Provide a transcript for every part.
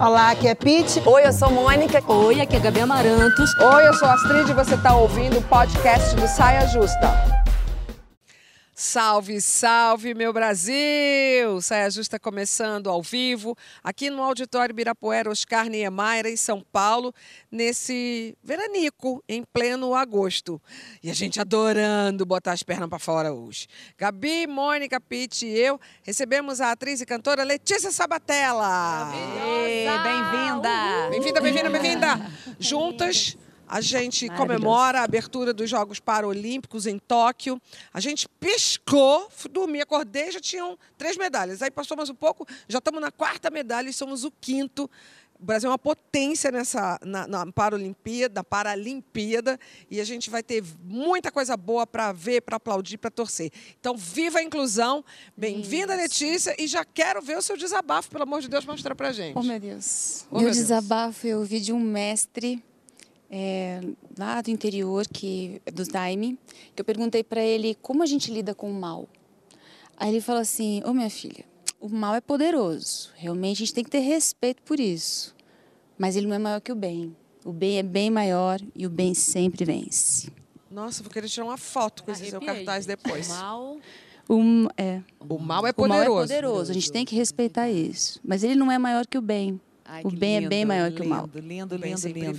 Olá, aqui é Pete. Oi, eu sou Mônica. Oi, aqui é Gabi Amarantos. Oi, eu sou Astrid e você está ouvindo o podcast do Saia Justa. Salve, salve, meu Brasil! Saia Justa começando ao vivo, aqui no Auditório Birapuera Oscar Niemeyer, em São Paulo, nesse veranico, em pleno agosto. E a gente adorando botar as pernas para fora hoje. Gabi, Mônica, Pete e eu recebemos a atriz e cantora Letícia Sabatella. Bem-vinda! Bem-vinda, bem-vinda, bem-vinda! Juntas a gente comemora a abertura dos Jogos Paralímpicos em Tóquio. A gente piscou, dormi, acordei, já tinham três medalhas. Aí passou mais um pouco, já estamos na quarta medalha e somos o quinto. O Brasil é uma potência nessa na, na Paralimpíada, na Paralimpíada, e a gente vai ter muita coisa boa para ver, para aplaudir, para torcer. Então, viva a inclusão! Bem-vinda, Letícia, e já quero ver o seu desabafo, pelo amor de Deus, mostrar para gente. Oh, meu Deus. Oh, meu meu Deus. desabafo eu ouvi de um mestre é, lá do interior, que dos Daime, que eu perguntei para ele como a gente lida com o mal. Aí ele falou assim: Ô minha filha, o mal é poderoso, realmente a gente tem que ter respeito por isso, mas ele não é maior que o bem. O bem é bem maior e o bem sempre vence. Nossa, vou querer tirar uma foto com esse seu cartaz depois. Mal. O, é, O mal é o mal poderoso. é poderoso, a gente tem que respeitar isso, mas ele não é maior que o bem. Ai, o que bem é lindo, bem maior que o mal. Lindo, lindo, O lindo, sempre lindo.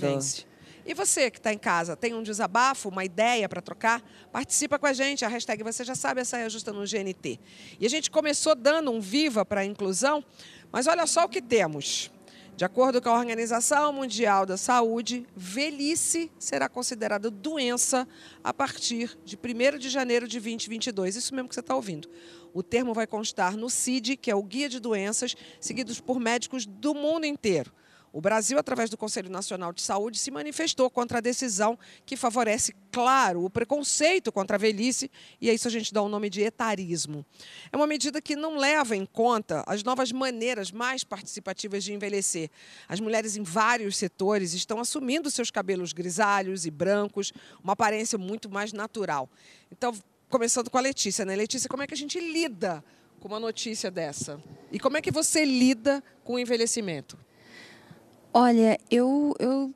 E você que está em casa, tem um desabafo, uma ideia para trocar? Participa com a gente, a hashtag você já sabe, essa é justa no GNT. E a gente começou dando um viva para a inclusão, mas olha só o que temos. De acordo com a Organização Mundial da Saúde, velhice será considerada doença a partir de 1 de janeiro de 2022. Isso mesmo que você está ouvindo. O termo vai constar no CID, que é o Guia de Doenças, seguidos por médicos do mundo inteiro. O Brasil, através do Conselho Nacional de Saúde, se manifestou contra a decisão que favorece, claro, o preconceito contra a velhice, e a isso a gente dá o nome de etarismo. É uma medida que não leva em conta as novas maneiras mais participativas de envelhecer. As mulheres em vários setores estão assumindo seus cabelos grisalhos e brancos, uma aparência muito mais natural. Então, começando com a Letícia, né? Letícia, como é que a gente lida com uma notícia dessa? E como é que você lida com o envelhecimento? Olha, eu, eu,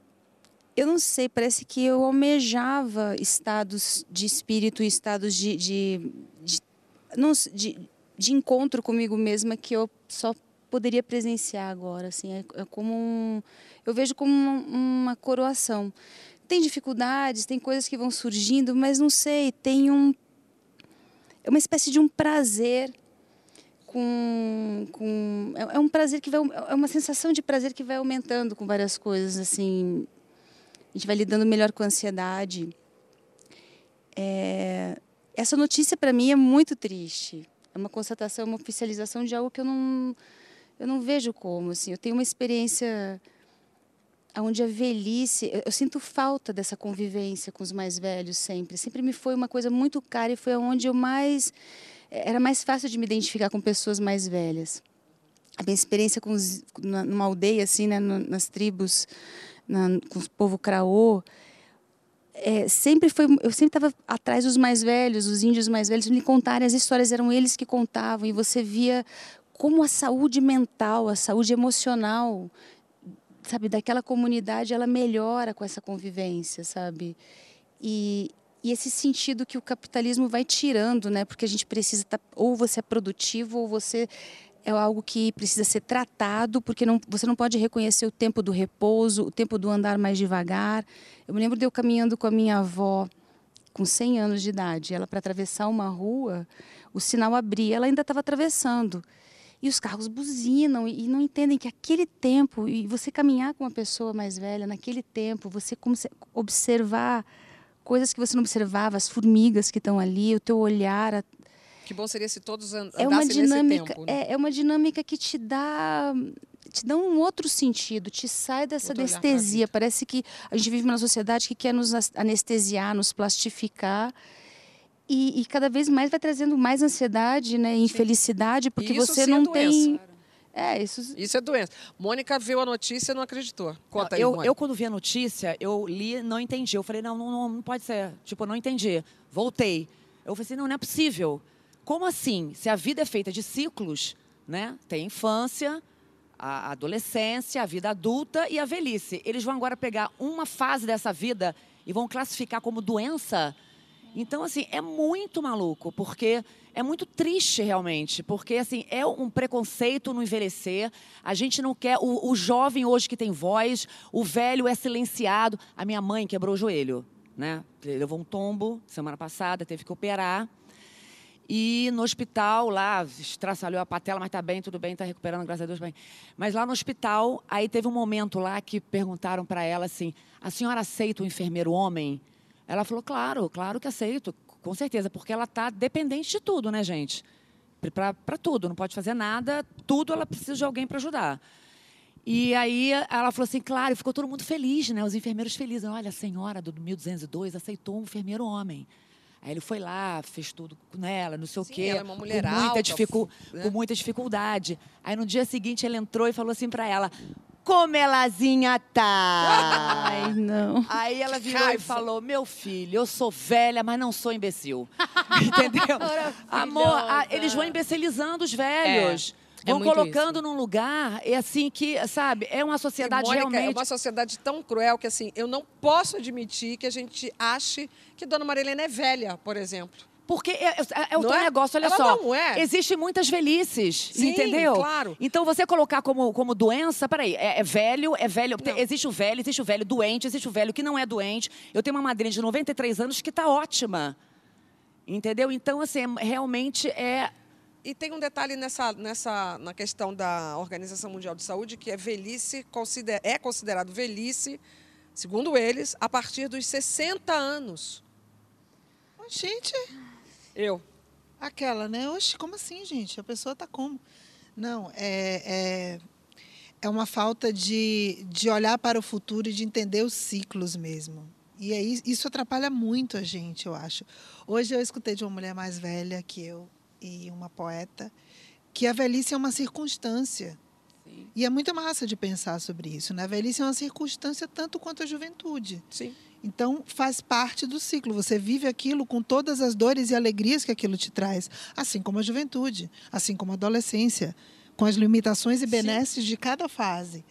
eu não sei, parece que eu almejava estados de espírito, estados de, de, de, não de, de encontro comigo mesma que eu só poderia presenciar agora. Assim, é, é como um, eu vejo como uma, uma coroação. Tem dificuldades, tem coisas que vão surgindo, mas não sei, tem um. É uma espécie de um prazer com, com é, é um prazer que vai é uma sensação de prazer que vai aumentando com várias coisas assim. A gente vai lidando melhor com a ansiedade. É, essa notícia para mim é muito triste. É uma constatação uma oficialização de algo que eu não eu não vejo como assim. Eu tenho uma experiência onde a velhice eu, eu sinto falta dessa convivência com os mais velhos sempre. Sempre me foi uma coisa muito cara e foi onde eu mais era mais fácil de me identificar com pessoas mais velhas. A minha experiência com os, numa aldeia, assim, né, nas tribos, na, com o povo craô, é, sempre foi, eu sempre estava atrás dos mais velhos, os índios mais velhos, me contarem as histórias, eram eles que contavam, e você via como a saúde mental, a saúde emocional, sabe, daquela comunidade, ela melhora com essa convivência, sabe? E, e esse sentido que o capitalismo vai tirando, né? Porque a gente precisa estar, ou você é produtivo ou você é algo que precisa ser tratado, porque não, você não pode reconhecer o tempo do repouso, o tempo do andar mais devagar. Eu me lembro de eu caminhando com a minha avó com 100 anos de idade, ela para atravessar uma rua, o sinal abria, ela ainda estava atravessando. E os carros buzinam e não entendem que aquele tempo, e você caminhar com uma pessoa mais velha naquele tempo, você observar coisas que você não observava, as formigas que estão ali, o teu olhar, a- Que bom seria se todos an- é uma andassem dinâmica, tempo. né? é, é uma dinâmica que te dá te dá um outro sentido, te sai dessa Outro anestesia. Parece que a gente vive numa sociedade que quer nos anestesiar, nos plastificar. E, e cada vez mais vai trazendo mais ansiedade, né, infelicidade, porque você é não tem. É, isso. Isso é doença. Mônica viu a notícia e não acreditou. Conta aí, eu, Mônica. eu, quando vi a notícia, eu li não entendi. Eu falei, não, não, não, não pode ser. Tipo, não entendi. Voltei. Eu falei assim, não, não é possível. Como assim? Se a vida é feita de ciclos, né? Tem infância, a adolescência, a vida adulta e a velhice. Eles vão agora pegar uma fase dessa vida e vão classificar como doença. Então, assim, é muito maluco, porque é muito triste realmente, porque assim é um preconceito no envelhecer. A gente não quer o, o jovem hoje que tem voz, o velho é silenciado. A minha mãe quebrou o joelho, né? Levou um tombo semana passada, teve que operar. E no hospital, lá, estraçalhou a patela, mas está bem, tudo bem, está recuperando, graças a Deus, bem. Mas lá no hospital, aí teve um momento lá que perguntaram para ela assim: a senhora aceita o enfermeiro homem? Ela falou: claro, claro que aceito, com certeza, porque ela está dependente de tudo, né, gente? Para tudo, não pode fazer nada, tudo ela precisa de alguém para ajudar. E aí ela falou assim, claro, ficou todo mundo feliz, né? Os enfermeiros felizes. Olha, a senhora do 1202 aceitou um enfermeiro homem. Aí ele foi lá, fez tudo com ela, não sei Sim, o quê. ela é uma mulher com, muita alta, dificu né? com muita dificuldade. Aí no dia seguinte ele entrou e falou assim para ela: Como elazinha tá? Ai, não. Aí ela virou e falou: Meu filho, eu sou velha, mas não sou imbecil. Entendeu? Amor, a- eles vão imbecilizando os velhos. É, é vão colocando num lugar, é assim que, sabe, é uma sociedade E, Mônica, realmente. É uma sociedade tão cruel que, assim, eu não posso admitir que a gente ache que Dona Marilena é velha, por exemplo. Porque é, é- é o Não teu é? negócio, olha Ela só. não é. Existem muitas velhices, Sim, entendeu? claro. Então você colocar como, como doença, peraí, é, é velho, é velho. Não. Existe o velho, existe o velho doente, existe o velho que não é doente. Eu tenho uma madrinha de 93 anos que está ótima. Entendeu? Então, assim, é- realmente é. E tem um detalhe nessa, nessa, na questão da Organização Mundial de Saúde, que é velhice, consider, é considerado velhice, segundo eles, a partir dos 60 anos. Gente, Eu. aquela, né? Oxe, como assim, gente? A pessoa tá como? Não, é, é, é uma falta de, de olhar para o futuro e de entender os ciclos mesmo. E aí, isso atrapalha muito a gente, eu acho. Hoje eu escutei de uma mulher mais velha que eu e uma poeta que a velhice é uma circunstância. E é muito massa de pensar sobre isso. Né? A velhice é uma circunstância tanto quanto a juventude. Sim. Então, faz parte do ciclo. Você vive aquilo com todas as dores e alegrias que aquilo te traz, assim como a juventude, assim como a adolescência, com as limitações e benesses de cada fase.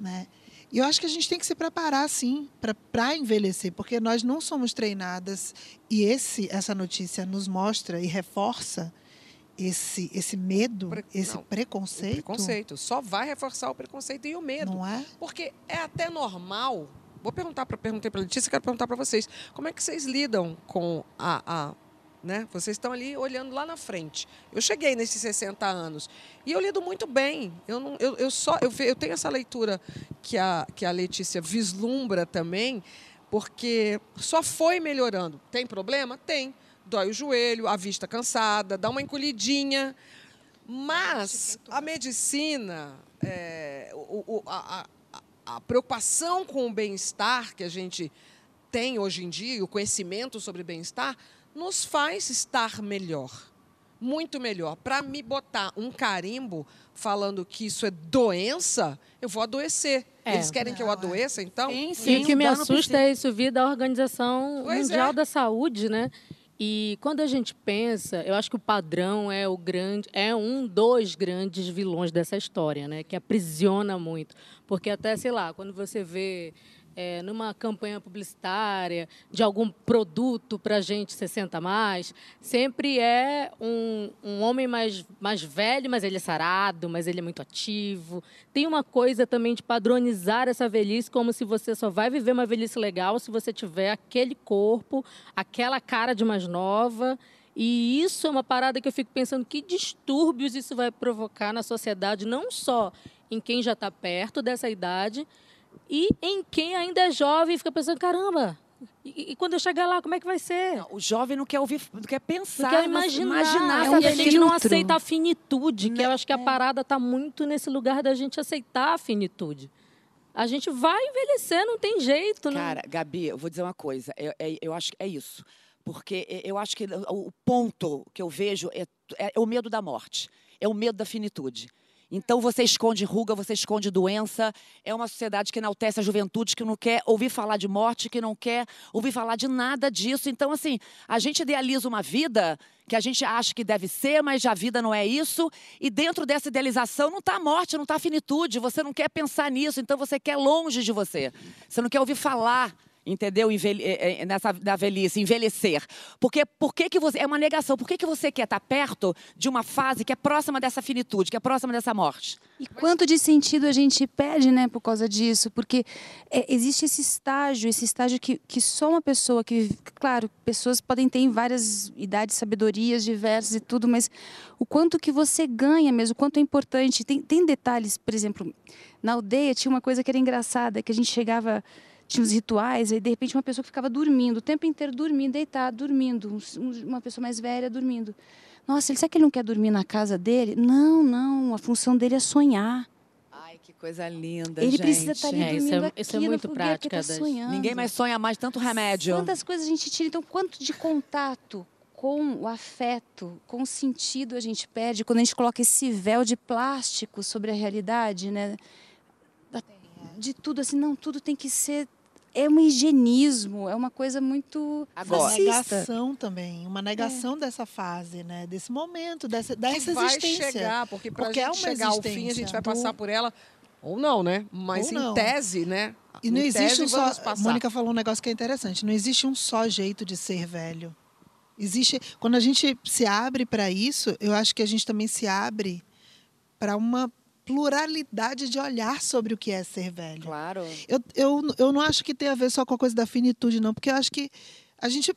Né? E eu acho que a gente tem que se preparar, sim, para envelhecer, porque nós não somos treinadas e esse, essa notícia nos mostra e reforça esse, esse medo, Pre- esse não, preconceito. preconceito. Só vai reforçar o preconceito e o medo. Não é? Porque é até normal. Vou perguntar para perguntei para Letícia, quero perguntar para vocês. Como é que vocês lidam com a, a né? Vocês estão ali olhando lá na frente. Eu cheguei nesses 60 anos e eu lido muito bem. Eu não, eu, eu só eu, eu tenho essa leitura que a que a Letícia vislumbra também, porque só foi melhorando. Tem problema? Tem. Dói o joelho, a vista cansada, dá uma encolhidinha. Mas a medicina, é, o- o- a, a- a preocupação com o bem-estar que a gente tem hoje em dia, o conhecimento sobre bem-estar, nos faz estar melhor. Muito melhor. Para me botar um carimbo falando que isso é doença, eu vou adoecer. É. Eles querem que eu Não, é. adoeça, então? Sim, E sim. o que me assusta é isso vir da Organização Pois Mundial é. da Saúde, né? E quando a gente pensa, eu acho que o padrão é o grande, é um dos grandes vilões dessa história, né? Que aprisiona muito, porque até sei lá, quando você vê é, numa campanha publicitária de algum produto para gente 60 a mais, sempre é um, um homem mais, mais velho, mas ele é sarado, mas ele é muito ativo. Tem uma coisa também de padronizar essa velhice como se você só vai viver uma velhice legal se você tiver aquele corpo, aquela cara de mais nova. E isso é uma parada que eu fico pensando que distúrbios isso vai provocar na sociedade, não só em quem já está perto dessa idade, e em quem ainda é jovem e fica pensando, caramba, e, e quando eu chegar lá, como é que vai ser? Não, o jovem não quer ouvir, não quer pensar, Não quero não- imaginar. imaginar e essa a velhice. gente não aceita a finitude, que eu acho que é. a parada está muito nesse lugar da gente aceitar a finitude. A gente vai envelhecer, não tem jeito, né? Cara, Gabi, eu vou dizer uma coisa. Eu, é- eu acho que é isso. Porque é- eu acho que o o ponto que eu vejo é, é o medo da morte. É o medo da finitude. Então você esconde ruga, você esconde doença. É uma sociedade que enaltece a juventude, que não quer ouvir falar de morte, que não quer ouvir falar de nada disso. Então, assim, a gente idealiza uma vida que a gente acha que deve ser, mas a vida não é isso. E dentro dessa idealização não está a morte, não está a finitude. Você não quer pensar nisso, então você quer longe de você. Você não quer ouvir falar entendeu? Envelhe, eh, eh, nessa da velhice, envelhecer. Porque por que, que você é uma negação? Por que, que você quer estar perto de uma fase que é próxima dessa finitude, que é próxima dessa morte? E quanto de sentido a gente perde, né, por causa disso? Porque é, existe esse estágio, esse estágio que, que só uma pessoa que, claro, pessoas podem ter em várias idades, sabedorias diversas e tudo, mas o quanto que você ganha mesmo, o quanto é importante. Tem, tem detalhes, por exemplo, na aldeia tinha uma coisa que era engraçada, que a gente chegava tinha os rituais, aí de repente uma pessoa que ficava dormindo, o tempo inteiro dormindo, deitado, dormindo, uma pessoa mais velha dormindo. Nossa, ele, será que ele não quer dormir na casa dele? Não, não, a função dele é sonhar. Ai, que coisa linda, Ele gente. precisa estar ali É, isso dormindo é- aqui isso é muito foguete, prática ele tá sonhando. Ninguém mais sonha mais tanto remédio. Quantas coisas a gente tira, então quanto de contato com o afeto, com o sentido a gente perde quando a gente coloca esse véu de plástico sobre a realidade, né? Da- De tudo assim, não, tudo tem que ser é um higienismo, é uma coisa muito Agora- fascista. negação também, uma negação dessa fase, né? Desse momento, dessa, que dessa vai existência. chegar, porque para Porque é gente uma chegar ao fim, a existência gente vai do- passar por ela, ou não, né? Mas Ou em não. tese, né? E não Em existe tese, um só. Mônica falou um negócio que é interessante. Não existe um só jeito de ser velho. Existe. Quando a gente se abre para isso, eu acho que a gente também se abre para uma pluralidade de olhar sobre o que é ser velho. Claro. Eu, eu, eu não acho que tem a ver só com a coisa da finitude, não, porque eu acho que a gente.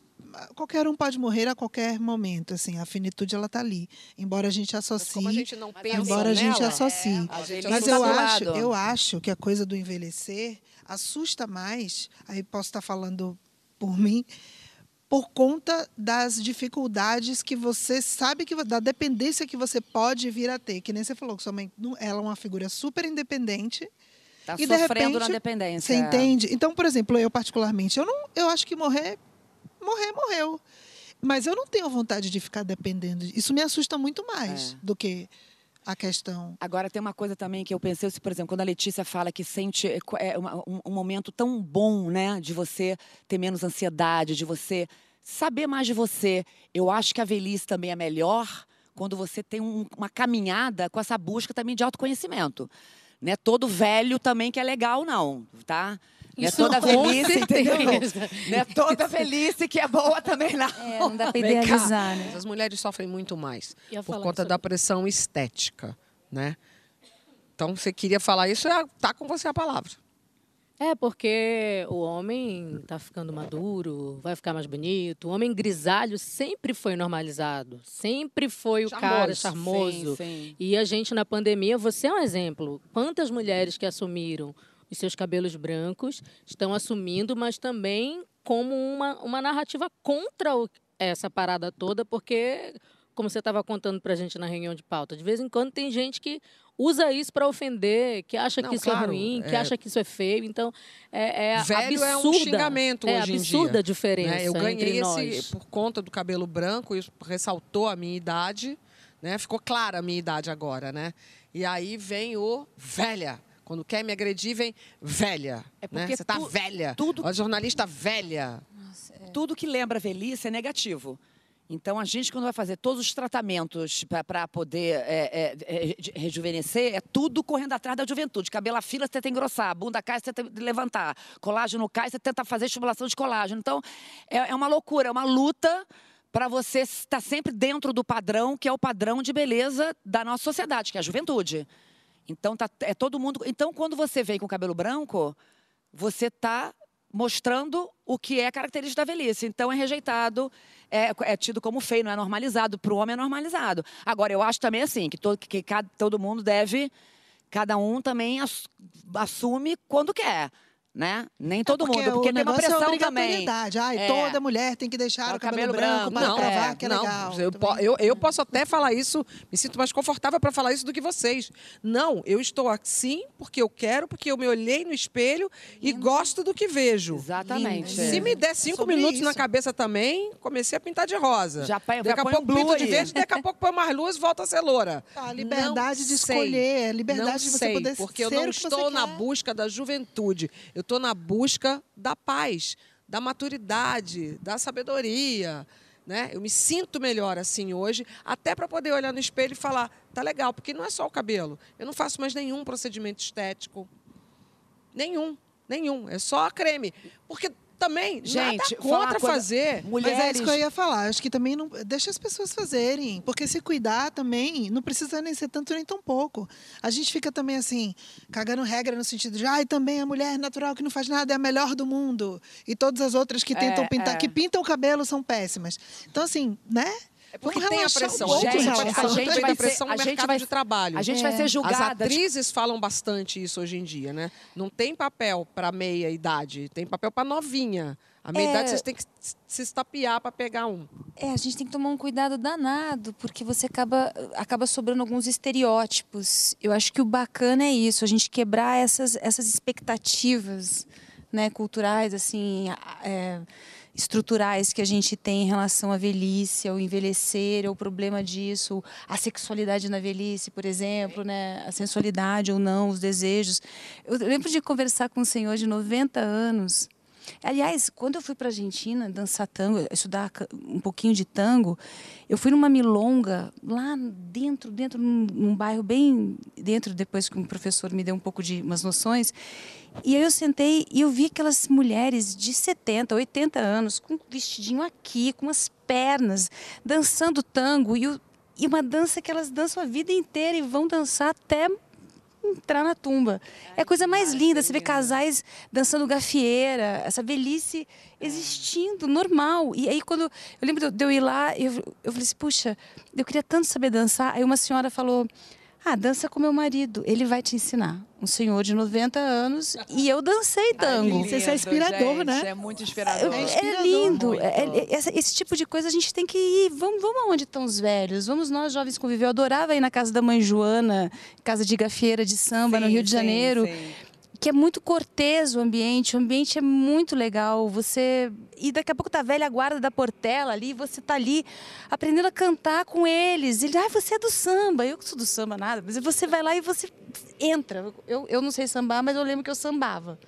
Qualquer um pode morrer a qualquer momento, assim, a finitude ela tá ali. Embora a gente Mas associe. como a gente não pensa Embora a gente nela, associe. A gente Mas eu acho, lado. eu acho que a coisa do envelhecer assusta mais, aí posso estar falando por mim, por conta das dificuldades que você sabe que da dependência que você pode vir a ter, que nem você falou que sua mãe, ela é uma figura super independente. Tá E, de sofrendo na repente, dependência. Você entende? Então, por exemplo, eu particularmente, eu não, eu acho que morrer, morrer, morreu. Mas eu não tenho vontade de ficar dependendo. Isso me assusta muito mais É. do que a questão. Agora tem uma coisa também que eu pensei, se, por exemplo, quando a Letícia fala que sente é, é, um, um momento tão bom, né, de você ter menos ansiedade, de você saber mais de você. Eu acho que a velhice também é melhor quando você tem um- uma caminhada com essa busca também de autoconhecimento. Não é todo velho também que é legal, não, tá? Não é toda velhice, entendeu? Não é toda velhice que é boa também, não. É, não dá cá. idealizar, né? As mulheres sofrem muito mais por conta sobre- da pressão estética, né? Então, você queria falar isso, é- tá com você a palavra. É, porque o homem tá ficando maduro, vai ficar mais bonito. O homem grisalho sempre foi normalizado. Sempre foi o cara charmoso. Sim, sim. E a gente, na pandemia, você é um exemplo. Quantas mulheres que assumiram os seus cabelos brancos estão assumindo, mas também como uma, uma narrativa contra o- essa parada toda, porque, como você estava contando pra gente na reunião de pauta, de vez em quando tem gente que usa isso para ofender, que acha Não, que isso claro, é ruim, que é- acha que isso é feio. Então, é, é Velho é um absurda. xingamento é hoje em absurda dia, a diferença né? Eu ganhei esse por conta do cabelo branco, isso ressaltou a minha idade, né? Ficou clara a minha idade agora, né? E aí vem o velha. Quando quer me agredir, vem velha. É né? porque Você tá tu- velha. tudo- A jornalista velha. Tudo que lembra velhice é negativo. Então, a gente, quando vai fazer todos os tratamentos para poder é, é, é, rejuvenescer, é tudo correndo atrás da juventude. Cabelo a fila, você tenta engrossar. Bunda cai, você tenta levantar. Colágeno cai, você tenta fazer estimulação de colágeno. Então, é, é uma loucura, é uma luta para você estar sempre dentro do padrão, que é o padrão de beleza da nossa sociedade, que é a juventude. Então, tá, é todo mundo... Então, quando você vem com cabelo branco, você está mostrando o que é característica da velhice. Então, é rejeitado, é, é tido como feio, não é normalizado. Para o homem é normalizado. Agora, eu acho também assim, que, todo, que cada, todo mundo deve, cada um também ass- assume quando quer. Né? Nem todo porque mundo, porque o tem uma é pressão também. obrigatoriedade. Ai, É. toda mulher tem que deixar o cabelo, branco, para não, provar é, que é não, legal. Eu, po- Também. eu, eu posso até falar isso, me sinto mais confortável para falar isso do que vocês. Não, eu estou assim porque eu quero, porque eu me olhei no espelho e gosto do que vejo. Exatamente. Lindo. Se me der cinco Sobre minutos na isso. cabeça também, comecei a pintar de rosa. Já põe- já daqui a põe pouco um pinto de aí. verde, daqui a pouco põe mais luz e volta a ser loura. A liberdade Não de sei. escolher, a liberdade não de você sei, poder porque eu ser não o que você estou na busca da juventude. Eu estou na busca da paz, da maturidade, da sabedoria. Né? Eu me sinto melhor assim hoje, até para poder olhar no espelho e falar, tá legal, porque não é só o cabelo. Eu não faço mais nenhum procedimento estético. Nenhum, nenhum. É só a creme. Porque também, Gente, contra coisa- fazer. Mulheres. Mas é isso que eu ia falar. Acho que também não. Deixa as pessoas fazerem. Porque se cuidar também, não precisa nem ser tanto nem tão pouco. A gente fica também assim, cagando regra no sentido de, ai, também a mulher natural que não faz nada é a melhor do mundo. E todas as outras que tentam É, pintar, é. que pintam o cabelo são péssimas. Então, assim, né? É porque tem a pressão. Gente, a gente vai pressão ser- no mercado vai- de trabalho. A gente vai É. ser As julgada. atrizes falam bastante isso hoje em dia, né? Não tem papel para meia idade, tem papel para novinha. A meia É. idade vocês têm que se estapear para pegar um. É, a gente tem que tomar um cuidado danado, porque você acaba, acaba sobrando alguns estereótipos. Eu acho que o bacana é isso, a gente quebrar essas, essas expectativas né, culturais, assim, é, estruturais que a gente tem em relação à velhice, ao envelhecer, ao problema disso, a sexualidade na velhice, por exemplo, né, a sensualidade ou não, os desejos. Eu lembro de conversar com um senhor de 90 anos Aliás, quando eu fui para a Argentina dançar tango, estudar um pouquinho de tango, eu fui numa milonga lá dentro, dentro num, num bairro bem dentro, depois que um professor me deu um pouco de umas noções. E aí eu sentei e eu vi aquelas mulheres de 70, 80 anos, com um vestidinho aqui, com as pernas, dançando tango. E, o- e uma dança que elas dançam a vida inteira e vão dançar até entrar na tumba. É a coisa mais linda, você vê casais dançando gafieira, essa velhice existindo, normal. E aí quando eu lembro de eu- de eu ir lá, eu, eu falei assim, puxa, eu queria tanto saber dançar. Aí uma senhora falou, ah, dança com meu marido, ele vai te ensinar. Um senhor de 90 anos e eu dancei tango. lindo. Isso é inspirador, né? É muito inspirador. É É inspirador. lindo. Muito. É- é- essa- esse tipo de coisa a gente tem que ir. Vamos, vamos aonde estão os velhos? Vamos nós, jovens, conviver. Eu adorava ir na casa da mãe Joana, casa de gafieira de samba no Sim, Rio de sim, Janeiro. sim. Que é muito cortês o ambiente, o ambiente é muito legal. Você. E daqui a pouco tá a velha guarda da Portela ali, você tá ali aprendendo a cantar com eles. Ele, ah, você é do samba. Eu que sou do samba, nada. Mas você vai lá e você entra. Eu, eu não sei sambar, mas eu lembro que eu sambava.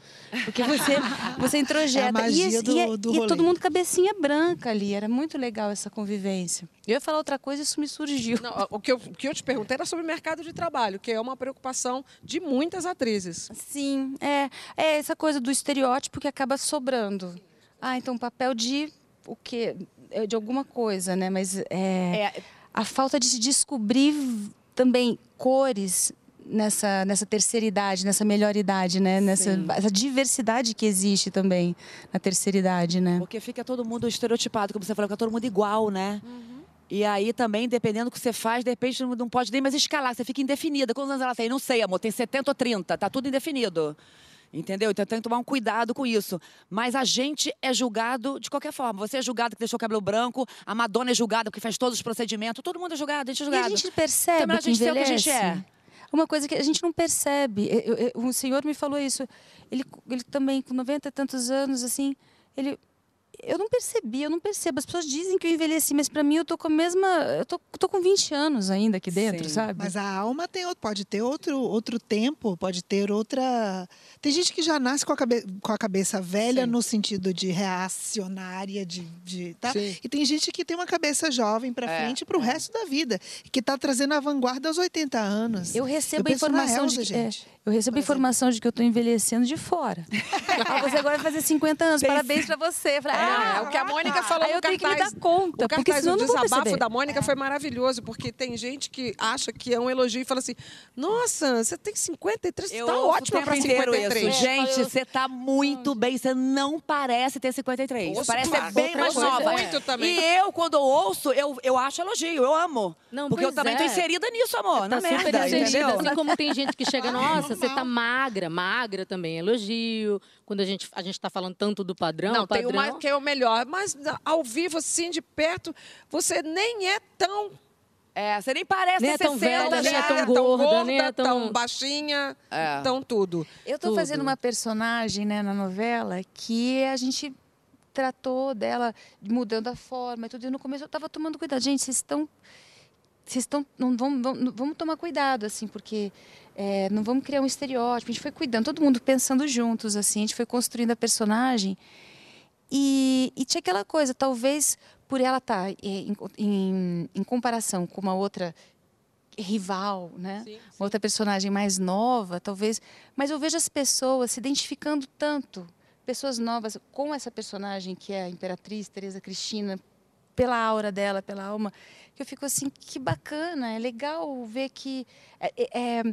Porque você, você introjeta. É e, do- e, do e rolê. todo mundo cabecinha branca ali. Era muito legal essa convivência. Eu ia falar outra coisa e isso me surgiu. Não, o, que eu, o que eu te perguntei era sobre o mercado de trabalho, que é uma preocupação de muitas atrizes. Sim, é, é essa coisa do estereótipo que acaba sobrando. Ah, então papel de o quê? É De alguma coisa, né? Mas é, É, a falta de se descobrir também cores nessa, nessa terceira idade, nessa melhor idade, né? Nessa Sim. essa diversidade que existe também na terceira idade, né? Porque fica todo mundo estereotipado, como você falou, fica todo mundo igual, né? E aí também, dependendo do que você faz, de repente não- pode nem mais escalar, você fica indefinida. Quantos anos ela tem? Não sei, amor, tem 70 ou 30, tá tudo indefinido. Entendeu? Então tem que tomar um cuidado com isso. Mas a gente é julgado de qualquer forma. Você é julgado que deixou o cabelo branco, a Madonna é julgada porque faz todos os procedimentos, todo mundo é julgado, a gente é E julgado. a gente percebe Então, a que gente ser o que a envelhece. gente é. Uma coisa que a gente não percebe. Eu- eu- um senhor me falou isso. Ele, ele também, com 90 e tantos anos, assim, ele. Eu não percebi, eu não percebo. As pessoas dizem que eu envelheci, mas para mim eu tô com a mesma. Eu tô, tô com 20 anos ainda aqui dentro, Sim. sabe? Mas a alma tem, pode ter outro, outro tempo, pode ter outra. Tem gente que já nasce com a, cabe- com a cabeça velha Sim. no sentido de reacionária, de. de tá? E tem gente que tem uma cabeça jovem para É, frente para o resto da vida, que está trazendo a vanguarda aos 80 anos. Eu recebo Eu a informação Elza, de que, é, gente, eu por informação de que eu estou envelhecendo de fora. ah, você agora vai fazer 50 anos, parabéns para você. Falei, É, ah, é o que a Mônica falou aí no eu tenho que me cartaz. dar conta, O porque cartaz, senão o não vou desabafo da Mônica foi maravilhoso, porque tem gente que acha que é um elogio e fala assim: Nossa, você tem 53, Eu tá ótima pra inteiro 53. Isso. Gente, você tá muito bem. Você não parece ter 53. Ouço parece ser bem mais coisa. nova. Muito também. E eu, quando eu ouço, eu, eu acho elogio. Eu amo. Não, porque eu também tô é. inserida nisso, amor. Tá na merda, inserida, entendeu? assim como tem gente que chega, nossa, você tá magra, magra também é elogio. Quando a gente a gente está falando tanto do padrão, Não, o tem padrão... uma que é o melhor, mas ao vivo, assim, de perto, você nem é tão É, você nem parece Nem é tão 60 velha, nem é já. tão tão gorda, gorda, nem é tão- baixinha, É. tão tudo. Eu estou Tudo. fazendo uma personagem né, na novela que a gente tratou dela mudando a forma e tudo. E no começo eu estava tomando cuidado. Gente, vocês estão. Vocês estão. Não vamos, vamos, vamos tomar cuidado, assim, porque é, não vamos criar um estereótipo. A gente foi cuidando, todo mundo pensando juntos, assim, a gente foi construindo a personagem. E, e tinha aquela coisa, talvez por ela estar em, em, em comparação com uma outra rival, né? Uma outra personagem mais nova, talvez. Mas eu vejo as pessoas se identificando tanto, pessoas novas, com essa personagem que é a Imperatriz Teresa Cristina, pela aura dela, pela alma, que eu fico assim, que bacana, é legal ver que é, é, é,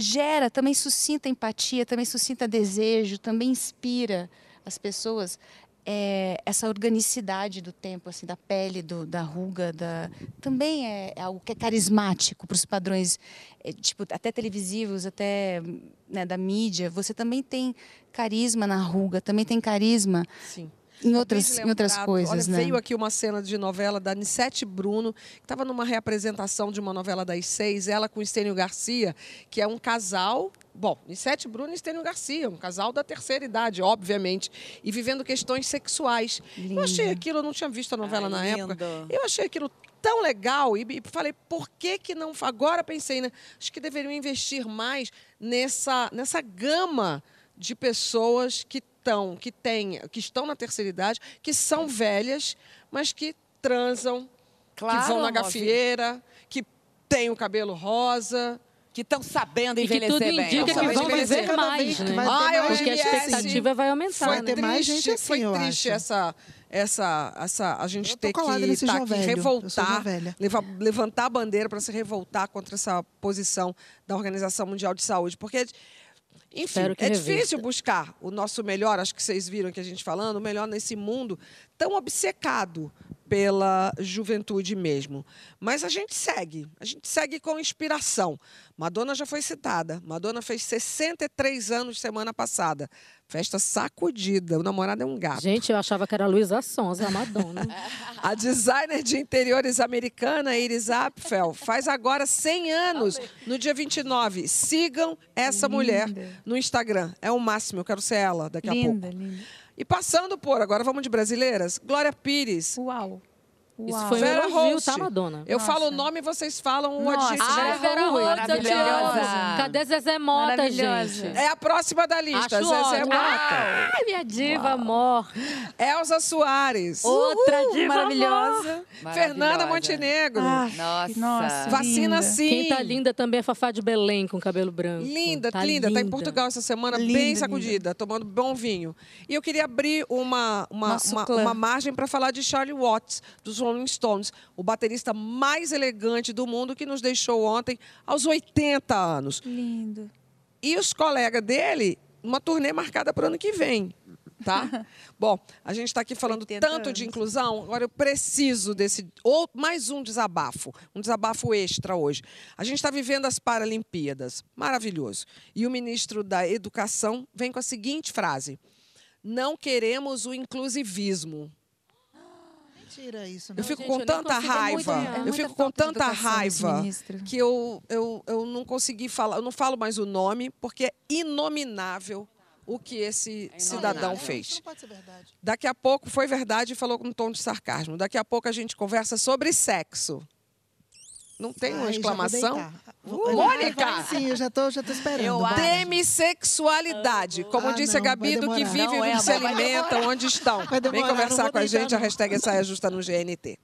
gera, também suscita empatia, também suscita desejo, também inspira as pessoas é, essa organicidade do tempo, assim, da pele, do, da ruga, da... também é algo que é carismático para os padrões, é, tipo, até televisivos, até né, da mídia. Você também tem carisma na ruga, também tem carisma Sim. Em outras, em outras coisas, Olha, né? veio aqui uma cena de novela da Nissete Bruno, que estava numa reapresentação de uma novela das seis, ela com Estênio Garcia, que é um casal. Bom, Nissete Bruno e Estênio Garcia, um casal da terceira idade, obviamente, e vivendo questões sexuais. Eu achei Linda. aquilo, eu não tinha visto a novela Ai, na lindo. época. Eu achei aquilo tão legal e, e falei, por que que não... Agora pensei, né? Acho que deveriam investir mais nessa, nessa gama de pessoas que estão, que têm, que estão na terceira idade, que são velhas, mas que transam, Claro, que vão na amor, gafieira, que têm o cabelo rosa. Que estão sabendo E que envelhecer tudo bem. indica que vão viver mais, né? vai ter Ah, eu mais Porque a assim. expectativa vai aumentar, Foi né? ter mais triste, gente assim, foi triste acho. essa, essa, essa, a gente ter que nesse tá aqui velho. Revoltar, leva- levantar a bandeira para se revoltar contra essa posição da Organização Mundial de Saúde, porque enfim, é difícil buscar o nosso melhor, acho que vocês viram que a gente falando, o melhor nesse mundo tão obcecado pela juventude mesmo. Mas a gente segue, a gente segue com inspiração. Madonna já foi citada. Madonna fez 63 anos semana passada. Festa sacudida. O namorado é um gato. Gente, eu achava que era Luísa Sonza, a Madonna. A designer de interiores americana Iris Apfel faz agora 100 anos, no dia 29. Sigam essa mulher no Instagram. É o máximo, eu quero ser ela daqui a linda, pouco. linda. E passando por, agora vamos de brasileiras, Glória Pires. Uau. Isso Uau. foi um Vera elogio, Host. tá, Madonna? Eu Nossa. falo o nome e vocês falam o adjetivo. Vera Ai, Vera Holt, Holt, eu te amo. maravilhosa. Cadê Zezé Mota, Maravilhosa. gente? É a próxima da lista, Acho Zezé ótimo. Mota. Ai, minha diva, amor. Elza Soares. Outra diva, amor. Maravilhosa. Fernanda Maravilhosa. Montenegro. Nossa. Nossa. Vacina linda. sim. Quem tá linda também é Fafá de Belém, com cabelo branco. Linda, tá linda. Tá em Portugal essa semana, Linda, bem linda. sacudida, tomando bom vinho. E eu queria abrir uma, uma, uma, clã. uma margem para falar de Charlie Watts, dos Rolling Stones, o baterista mais elegante do mundo que nos deixou ontem aos 80 anos. Lindo. E os colegas dele, uma turnê marcada para o ano que vem. Tá? Bom, a gente está aqui falando 80 tanto de anos. inclusão, agora eu preciso desse. Ou mais um desabafo, um desabafo extra hoje. A gente está vivendo as Paralimpíadas, maravilhoso. E o ministro da Educação vem com a seguinte frase: Não queremos o inclusivismo. Mentira isso, Eu fico gente, com eu tanta é raiva, muito- é eu fico com tanta raiva que eu, eu, eu não consegui falar, eu não falo mais o nome, porque é inominável o que esse cidadão Isso fez. não pode ser verdade. Daqui a pouco, foi verdade e falou com um tom de sarcasmo. Daqui a pouco a gente conversa sobre sexo. Não tem uma Ai, exclamação? Uh, Mônica! Sim, eu já tô, já tô esperando. Eu. Demissexualidade. Como Ah, disse a não, Gabi, vai do que vive, Não, é, se alimentam, onde estão. Vem conversar com a gente, a não. hashtag Saia Justa no GNT.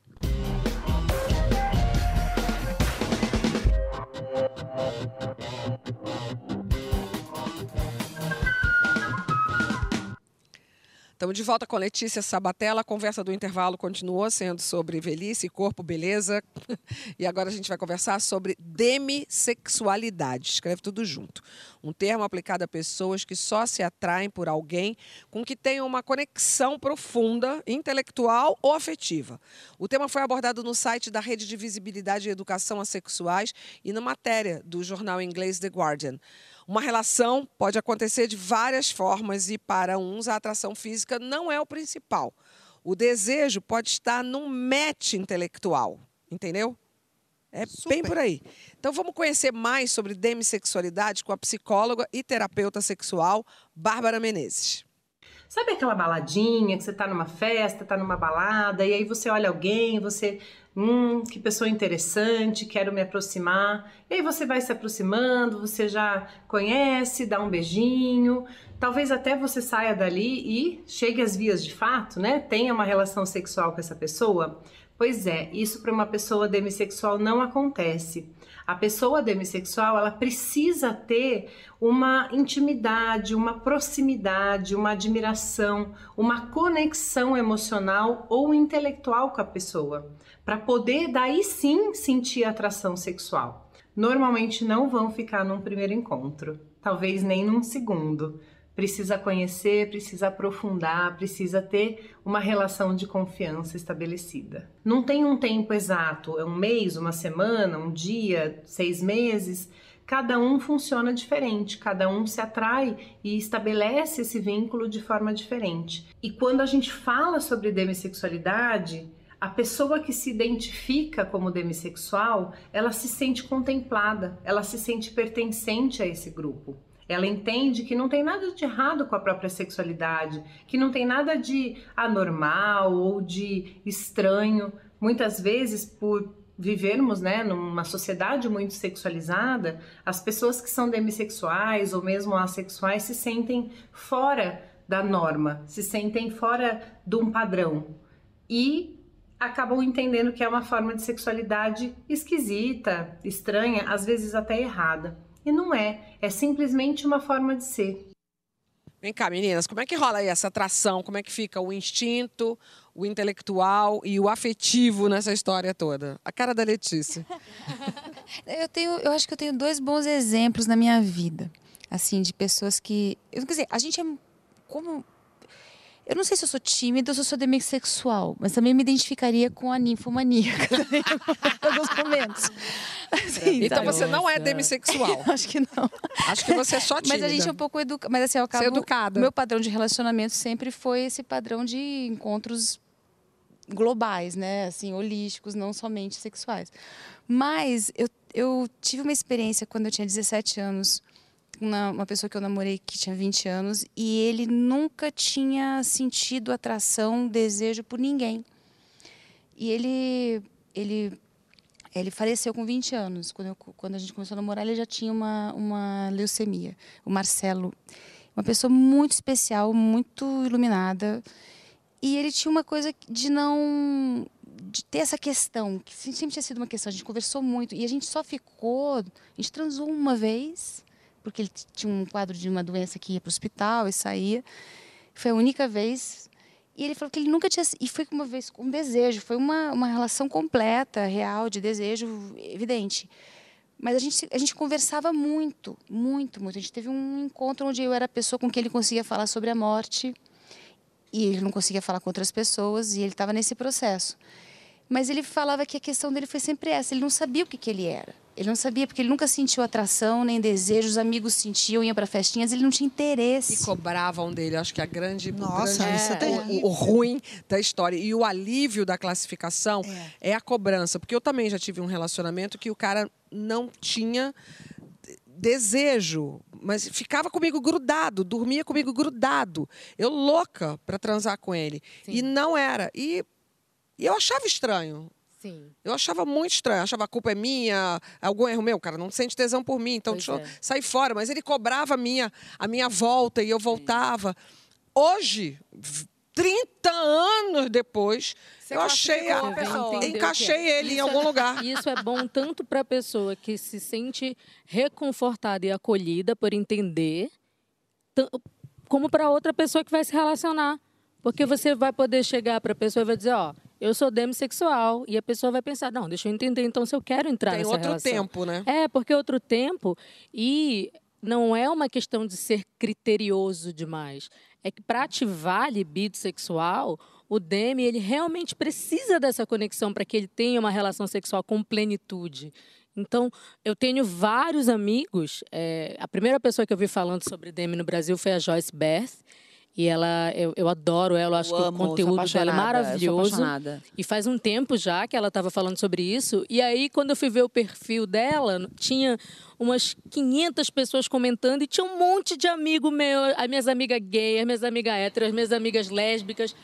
Estamos de volta com Letícia Sabatella. A conversa do intervalo continuou sendo sobre velhice, corpo, beleza. E agora a gente vai conversar sobre demissexualidade. Escreve tudo junto. Um termo aplicado a pessoas que só se atraem por alguém com que tenham uma conexão profunda, intelectual ou afetiva. O tema foi abordado no site da Rede de Visibilidade e Educação Assexuais e na matéria do jornal inglês The Guardian. Uma relação pode acontecer de várias formas e para uns a atração física não é o principal. O desejo pode estar num match intelectual, entendeu? É Super. bem por aí. Então vamos conhecer mais sobre demissexualidade com a psicóloga e terapeuta sexual Bárbara Menezes. Sabe aquela baladinha que você tá numa festa, tá numa balada, e aí você olha alguém, você, hum, que pessoa interessante, quero me aproximar. E aí você vai se aproximando, você já conhece, dá um beijinho, talvez até você saia dali e chegue às vias de fato, né? Tenha uma relação sexual com essa pessoa. Pois é, isso para uma pessoa demissexual não acontece. A pessoa demissexual, ela precisa ter uma intimidade, uma proximidade, uma admiração, uma conexão emocional ou intelectual com a pessoa, para poder daí sim sentir atração sexual. Normalmente não vão ficar num primeiro encontro, talvez nem num segundo. Precisa conhecer, precisa aprofundar, precisa ter uma relação de confiança estabelecida. Não tem um tempo exato, é um mês, uma semana, um dia, seis meses. Cada um funciona diferente, cada um se atrai e estabelece esse vínculo de forma diferente. E quando a gente fala sobre demissexualidade, a pessoa que se identifica como demissexual, ela se sente contemplada, ela se sente pertencente a esse grupo. Ela entende que não tem nada de errado com a própria sexualidade, que não tem nada de anormal ou de estranho. Muitas vezes, por vivermos né, numa sociedade muito sexualizada, as pessoas que são demissexuais ou mesmo assexuais se sentem fora da norma, se sentem fora de um padrão e acabam entendendo que é uma forma de sexualidade esquisita, estranha, às vezes até errada. E não é, é simplesmente uma forma de ser. Vem cá, meninas, como é que rola aí essa atração? Como é que fica o instinto, o intelectual e o afetivo nessa história toda? A cara da Letícia. Eu tenho, eu acho que eu tenho dois bons exemplos na minha vida, assim, de pessoas que, eu quer dizer, a gente é como eu não sei se eu sou tímida ou se eu sou demissexual, mas também me identificaria com a ninfomaníaca também, em alguns momentos. Assim, então sabe? você não é demissexual. Acho que não. Acho que você é só tímida. Mas a gente é um pouco educada. Mas assim, eu acabo. É educada. Meu padrão de relacionamento sempre foi esse padrão de encontros globais, né? Assim, holísticos, não somente sexuais. Mas eu, eu tive uma experiência quando eu tinha 17 anos uma, pessoa que eu namorei que tinha 20 anos e ele nunca tinha sentido atração, desejo por ninguém. E ele ele ele faleceu com 20 anos. Quando, eu, quando a gente começou a namorar, ele já tinha uma, uma leucemia. O Marcelo, uma pessoa muito especial, muito iluminada. E ele tinha uma coisa de não. de ter essa questão, que sempre tinha sido uma questão. A gente conversou muito e a gente só ficou. A gente transou uma vez, porque ele tinha um quadro de uma doença que ia para o hospital e saía. Foi a única vez. E ele falou que ele nunca tinha. E foi uma vez com um desejo. Foi uma, uma relação completa, real, de desejo evidente. Mas a gente, a gente conversava muito, muito, muito. A gente teve um encontro onde eu era a pessoa com quem ele conseguia falar sobre a morte. E ele não conseguia falar com outras pessoas. E ele estava nesse processo. Mas ele falava que a questão dele foi sempre essa. Ele não sabia o que, que ele era. Ele não sabia porque ele nunca sentiu atração nem desejo. Os amigos sentiam, iam para festinhas. Ele não tinha interesse. E cobravam dele. Acho que a grande, o Nossa, grande- isso é o- terrível. o, ruim da história e o alívio da classificação é. a cobrança, porque eu também já tive um relacionamento que o cara não tinha desejo, mas ficava comigo grudado, dormia comigo grudado. Eu louca para transar com ele e não era. E, e eu achava estranho. Sim. Eu achava muito estranho, achava a culpa é minha, algum erro meu, cara, não sente tesão por mim, então Pois deixa eu é. sair fora. Mas ele cobrava a minha, a minha volta e eu voltava. Hoje, v- 30 anos depois, Você eu achei, a, que encaixei é. ele em Isso algum é- lugar. Isso é bom tanto para a pessoa que se sente reconfortada e acolhida por entender, como para outra pessoa que vai se relacionar. Porque você vai poder chegar para a pessoa e vai dizer, ó, eu sou demissexual. E a pessoa vai pensar, não, deixa eu entender então se eu quero entrar Tem nessa outro relação. tempo, né? É, porque é outro tempo e não é uma questão de ser criterioso demais. É que para ativar a libido sexual, o Demi ele realmente precisa dessa conexão para que ele tenha uma relação sexual com plenitude. Então, eu tenho vários amigos. é, a primeira pessoa que eu vi falando sobre DM no Brasil foi a Joyce Beth. E ela, eu, eu adoro ela, eu acho Eu que amo, o conteúdo dela é maravilhoso. E faz um tempo já que ela estava falando sobre isso. E aí, quando eu fui ver o perfil dela, tinha umas 500 pessoas comentando e tinha um monte de amigo meu, as minhas amigas gays, as minhas amigas héteras, as minhas amigas lésbicas,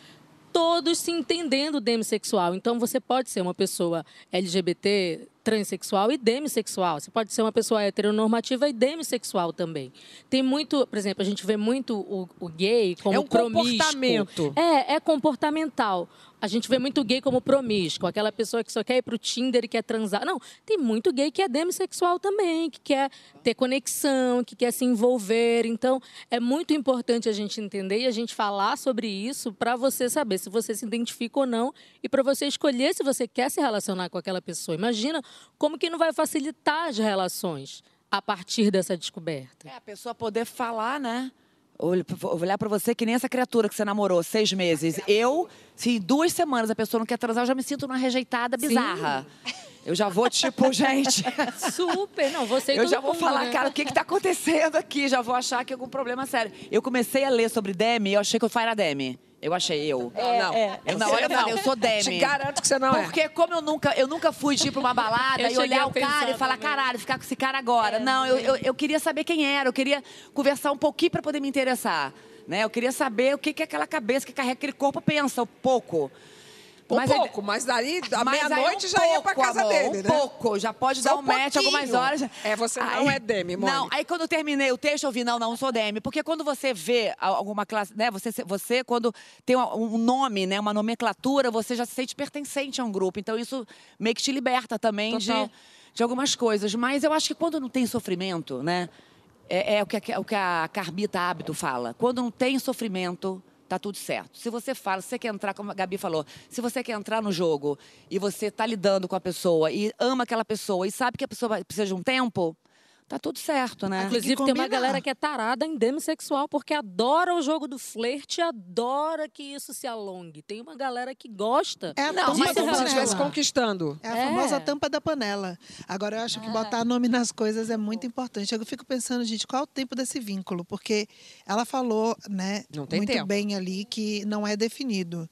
todos se entendendo demissexual. Então, você pode ser uma pessoa LGBT, transexual e demissexual. Você pode ser uma pessoa heteronormativa e demissexual também. Tem muito, por exemplo, a gente vê muito o, o gay como É um promíscuo. comportamento. É, é comportamental. A gente vê muito gay como promíscuo, aquela pessoa que só quer ir pro Tinder e quer transar. Não, tem muito gay que é demissexual também, que quer ter conexão, que quer se envolver. Então, é muito importante a gente entender e a gente falar sobre isso para você saber se você se identifica ou não e para você escolher se você quer se relacionar com aquela pessoa. Imagina como que não vai facilitar as relações a partir dessa descoberta. É, a pessoa poder falar, né? Olh- Olhar pra você que nem essa criatura que você namorou seis meses. Eu, se em duas semanas a pessoa não quer transar, eu já me sinto uma rejeitada bizarra. Eu já vou, tipo, gente. Super, não, você e Eu já vou mundo, falar, né? cara, o que que tá acontecendo aqui? Já vou achar que é algum problema sério. Eu comecei a ler sobre Demi, eu achei que eu era Demi. Eu achei eu. não. Eu na hora eu falei, não. eu sou Demi. Te garanto que você não é. Porque como eu nunca, eu nunca ir pra uma balada e olhar o cara e falar, também. caralho, ficar com esse cara agora. não, eu, eu, eu queria saber quem era, eu queria conversar um pouquinho pra poder me interessar. Né? Eu queria saber o que, que aquela cabeça que carrega aquele corpo pensa, um pouco. Um Mas aí- pouco, mas daí, à aí meia-noite, um já ia pra pouco, casa amor, dele, um né? pouco, já pode Só dar um um match algumas horas. É, você não é Demi, Mônica. Não, aí quando eu terminei o texto, eu vi, não, não sou Demi. Porque quando você vê alguma classe, né, você, você quando tem um um nome, né, uma nomenclatura, você já se sente pertencente a um grupo. Então isso meio que te liberta também de, Total. de algumas coisas. Mas eu acho que quando não tem sofrimento, né, é, é o, que a, o que a Carbita Hábito fala. Quando não tem sofrimento, tá tudo certo. Se você fala, se você quer entrar, como a Gabi falou, se você quer entrar no jogo e você tá lidando com a pessoa e ama aquela pessoa e sabe que a pessoa precisa de um tempo, tá tudo certo, né? Inclusive, que tem uma galera que é tarada em demissexual porque adora o jogo do flerte, adora que isso se alongue. Tem uma galera que gosta. É a Não, tampa como se estivesse panela. conquistando. É a É. famosa tampa da panela. Agora, eu acho que botar nome nas coisas é muito importante. Eu fico pensando, gente, qual é o tempo desse vínculo? Porque ela falou, né, Não tem muito tempo. bem ali que não é definido.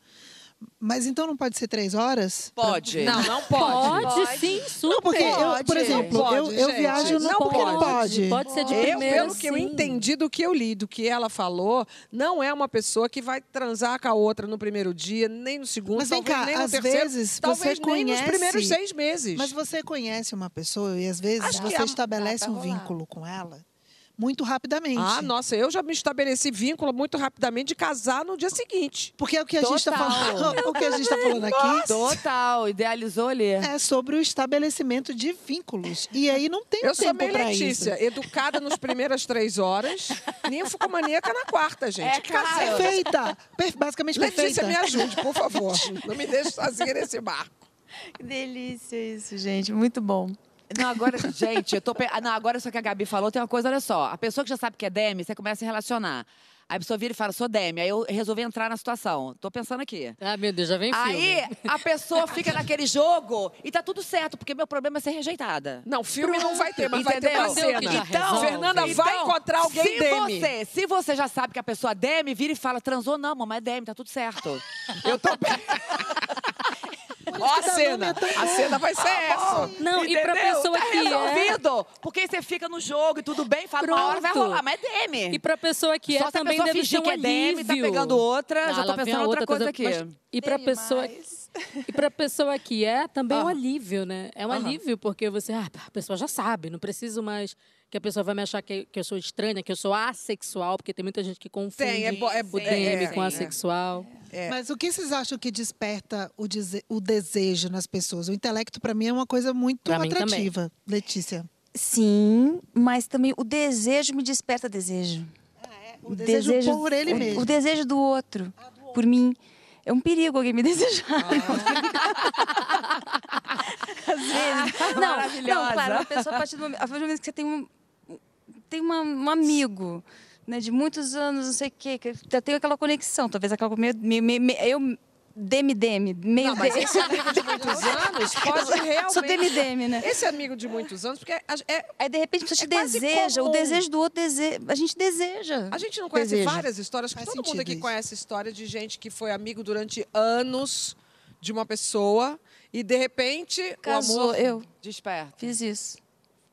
Mas então não pode ser três horas? Pode. Não, não pode. Pode, sim, super. Não, porque eu, por exemplo, Não eu, pode, eu gente. viajo no Não porque não pode. pode. Pode ser de Eu, primeira, pelo que eu sim. entendi do que eu li, do que ela falou, não é uma pessoa que vai transar com a outra no primeiro dia, nem no segundo, Mas talvez cá, nem no às terceiro, vezes talvez você nem nos conhece- primeiros seis meses. Mas você conhece uma pessoa e às vezes Acho você estabelece dá um pra rolar. vínculo com ela muito rapidamente. Ah, nossa, eu já me estabeleci vínculo muito rapidamente de casar no dia seguinte. Porque é o que a gente está Total. falando, o que a gente está falando aqui Total, idealizou ali. é sobre o estabelecimento de vínculos. E aí não tem Eu sou tempo meio para Letícia, isso. educada nas primeiras três horas, ninfomaníaca na quarta, gente. É, Que claro. Perfeita, per- basicamente Letícia, perfeita. me ajude, por favor. Não me deixe sozinha nesse barco. Que delícia isso, gente. Muito bom. Não, agora, gente, eu tô. pe- ah, Não, agora isso que a Gabi falou tem uma coisa, olha só. A pessoa que já sabe que é Demi, você começa a se relacionar. Aí a pessoa vira e fala, sou Demi. Aí eu resolvi entrar na situação. Tô pensando aqui. Ah, meu Deus, já vem filme. Aí a pessoa fica naquele jogo e tá tudo certo, porque meu problema é ser rejeitada. Não, filme não vai ter, mas vai ter Entendeu? uma cena. Já Então. Fernanda vai Então, encontrar alguém se Demi. Você, se você já sabe que a pessoa é Demi, vira e fala, transou, não, mamãe é Demi, tá tudo certo. Eu tô bem. Ó a cena. A cena vai ser essa. Não, e pra Entendeu? pessoa tá que é... resolvido. Porque aí você fica no jogo e tudo bem, fala, uma hora vai Pronto. rolar, mas é Demi. E pra pessoa que Só é se a também pessoa deve ser um que é Demi, tá pegando outra, já Ah, tô pensando outra coisa aqui. mas- e pra pessoa e pra pessoa que é também é um Ah. alívio, né? É um alívio porque você, ah, a pessoa já sabe, não preciso mais que a pessoa vai me achar que, que eu sou estranha, que eu sou assexual, porque tem muita gente que confunde Tem, é bo- é- o é- DM é, com é. assexual. É. Mas o que vocês acham que desperta o, dese- o desejo nas pessoas? O intelecto, para mim, é uma coisa muito Pra atrativa. Letícia. Sim, mas também o desejo me desperta desejo. O desejo, por ele o, mesmo. O desejo do outro, por mim. É um perigo alguém me desejar. Às vezes. Não, Maravilhosa. não, claro, a pessoa, a partir do momento, a partir do momento que você tem um, tem uma- um amigo, né, de muitos anos, não sei o quê, que já tem aquela conexão, talvez aquela meio, meio- meio- meio- eu demi-demi, meio Não, mas esse amigo de muitos anos pode realmente... Sou demi-demi, né? Esse amigo de muitos anos, porque é- Aí, de repente, a pessoa É deseja, comum. o desejo do outro deseja. A gente deseja. a gente não conhece Desejo. várias histórias, que Faz todo mundo aqui isso. conhece história de gente que foi amigo durante anos de uma pessoa e, de repente, o Casou, amor... eu Desperta. fiz isso.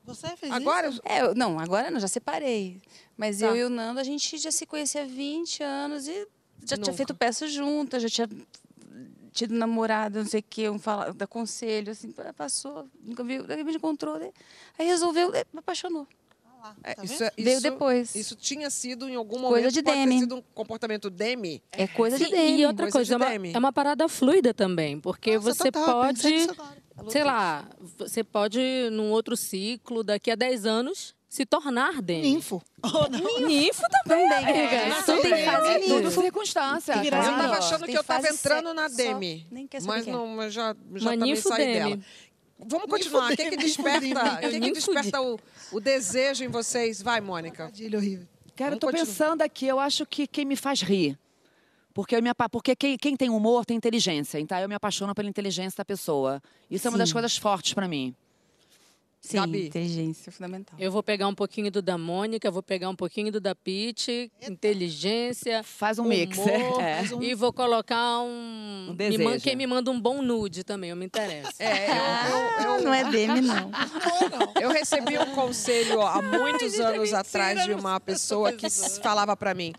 Você fez Agora, isso? É, eu- não, agora não, já separei. Mas Tá. eu e o Nando, a gente já se conhecia há 20 anos e já Nunca. tinha feito peça juntas, já tinha tido namorado, não sei o quê, um fala, da conselho, assim, passou, nunca viu, de repente encontrou, né? aí resolveu, né, me apaixonou. Ah lá, é, tá isso, é- Veio depois. Isso tinha sido, em algum Coisa momento, de pode ter Demi. sido um comportamento demi. É coisa Sim, de dele. e outra coisa coisa, de é uma, Demi. é uma parada fluida também, porque Nossa, você total, pode. Sei lá, você pode, num outro ciclo, daqui a 10 anos, se tornar Demi. Ninfo. Oh, não. Ninfo também. Também, amiga. é, Isso tem tem fase É Ninfo. tudo circunstância. Que Eu tava achando Tem que eu tava entrando só- na só- Demi. nem quer saber Mas é. não, mas já, já Mas também ninfo saí Demi. dela. Vamos continuar. O que, que desperta, o que que ninfo desperta o, o desejo em vocês? Vai, Mônica. Cara, eu tô continuar. pensando aqui, eu acho que quem me faz rir. Porque, eu me apa- porque quem, quem tem humor tem inteligência. Então eu me apaixono pela inteligência da pessoa. Isso é uma das Sim. coisas fortes pra mim. Sim, Gabi. inteligência é fundamental. Eu vou pegar um pouquinho do da Mônica, vou pegar um pouquinho do da Pete, inteligência, Faz um mix. humor, É. e vou colocar um... Um me man- quem me manda um bom nude também, eu me interesso. É, eu, eu, eu, Não é Demi, não. eu recebi um conselho há muitos anos atrás de uma pessoa que falava pra mim,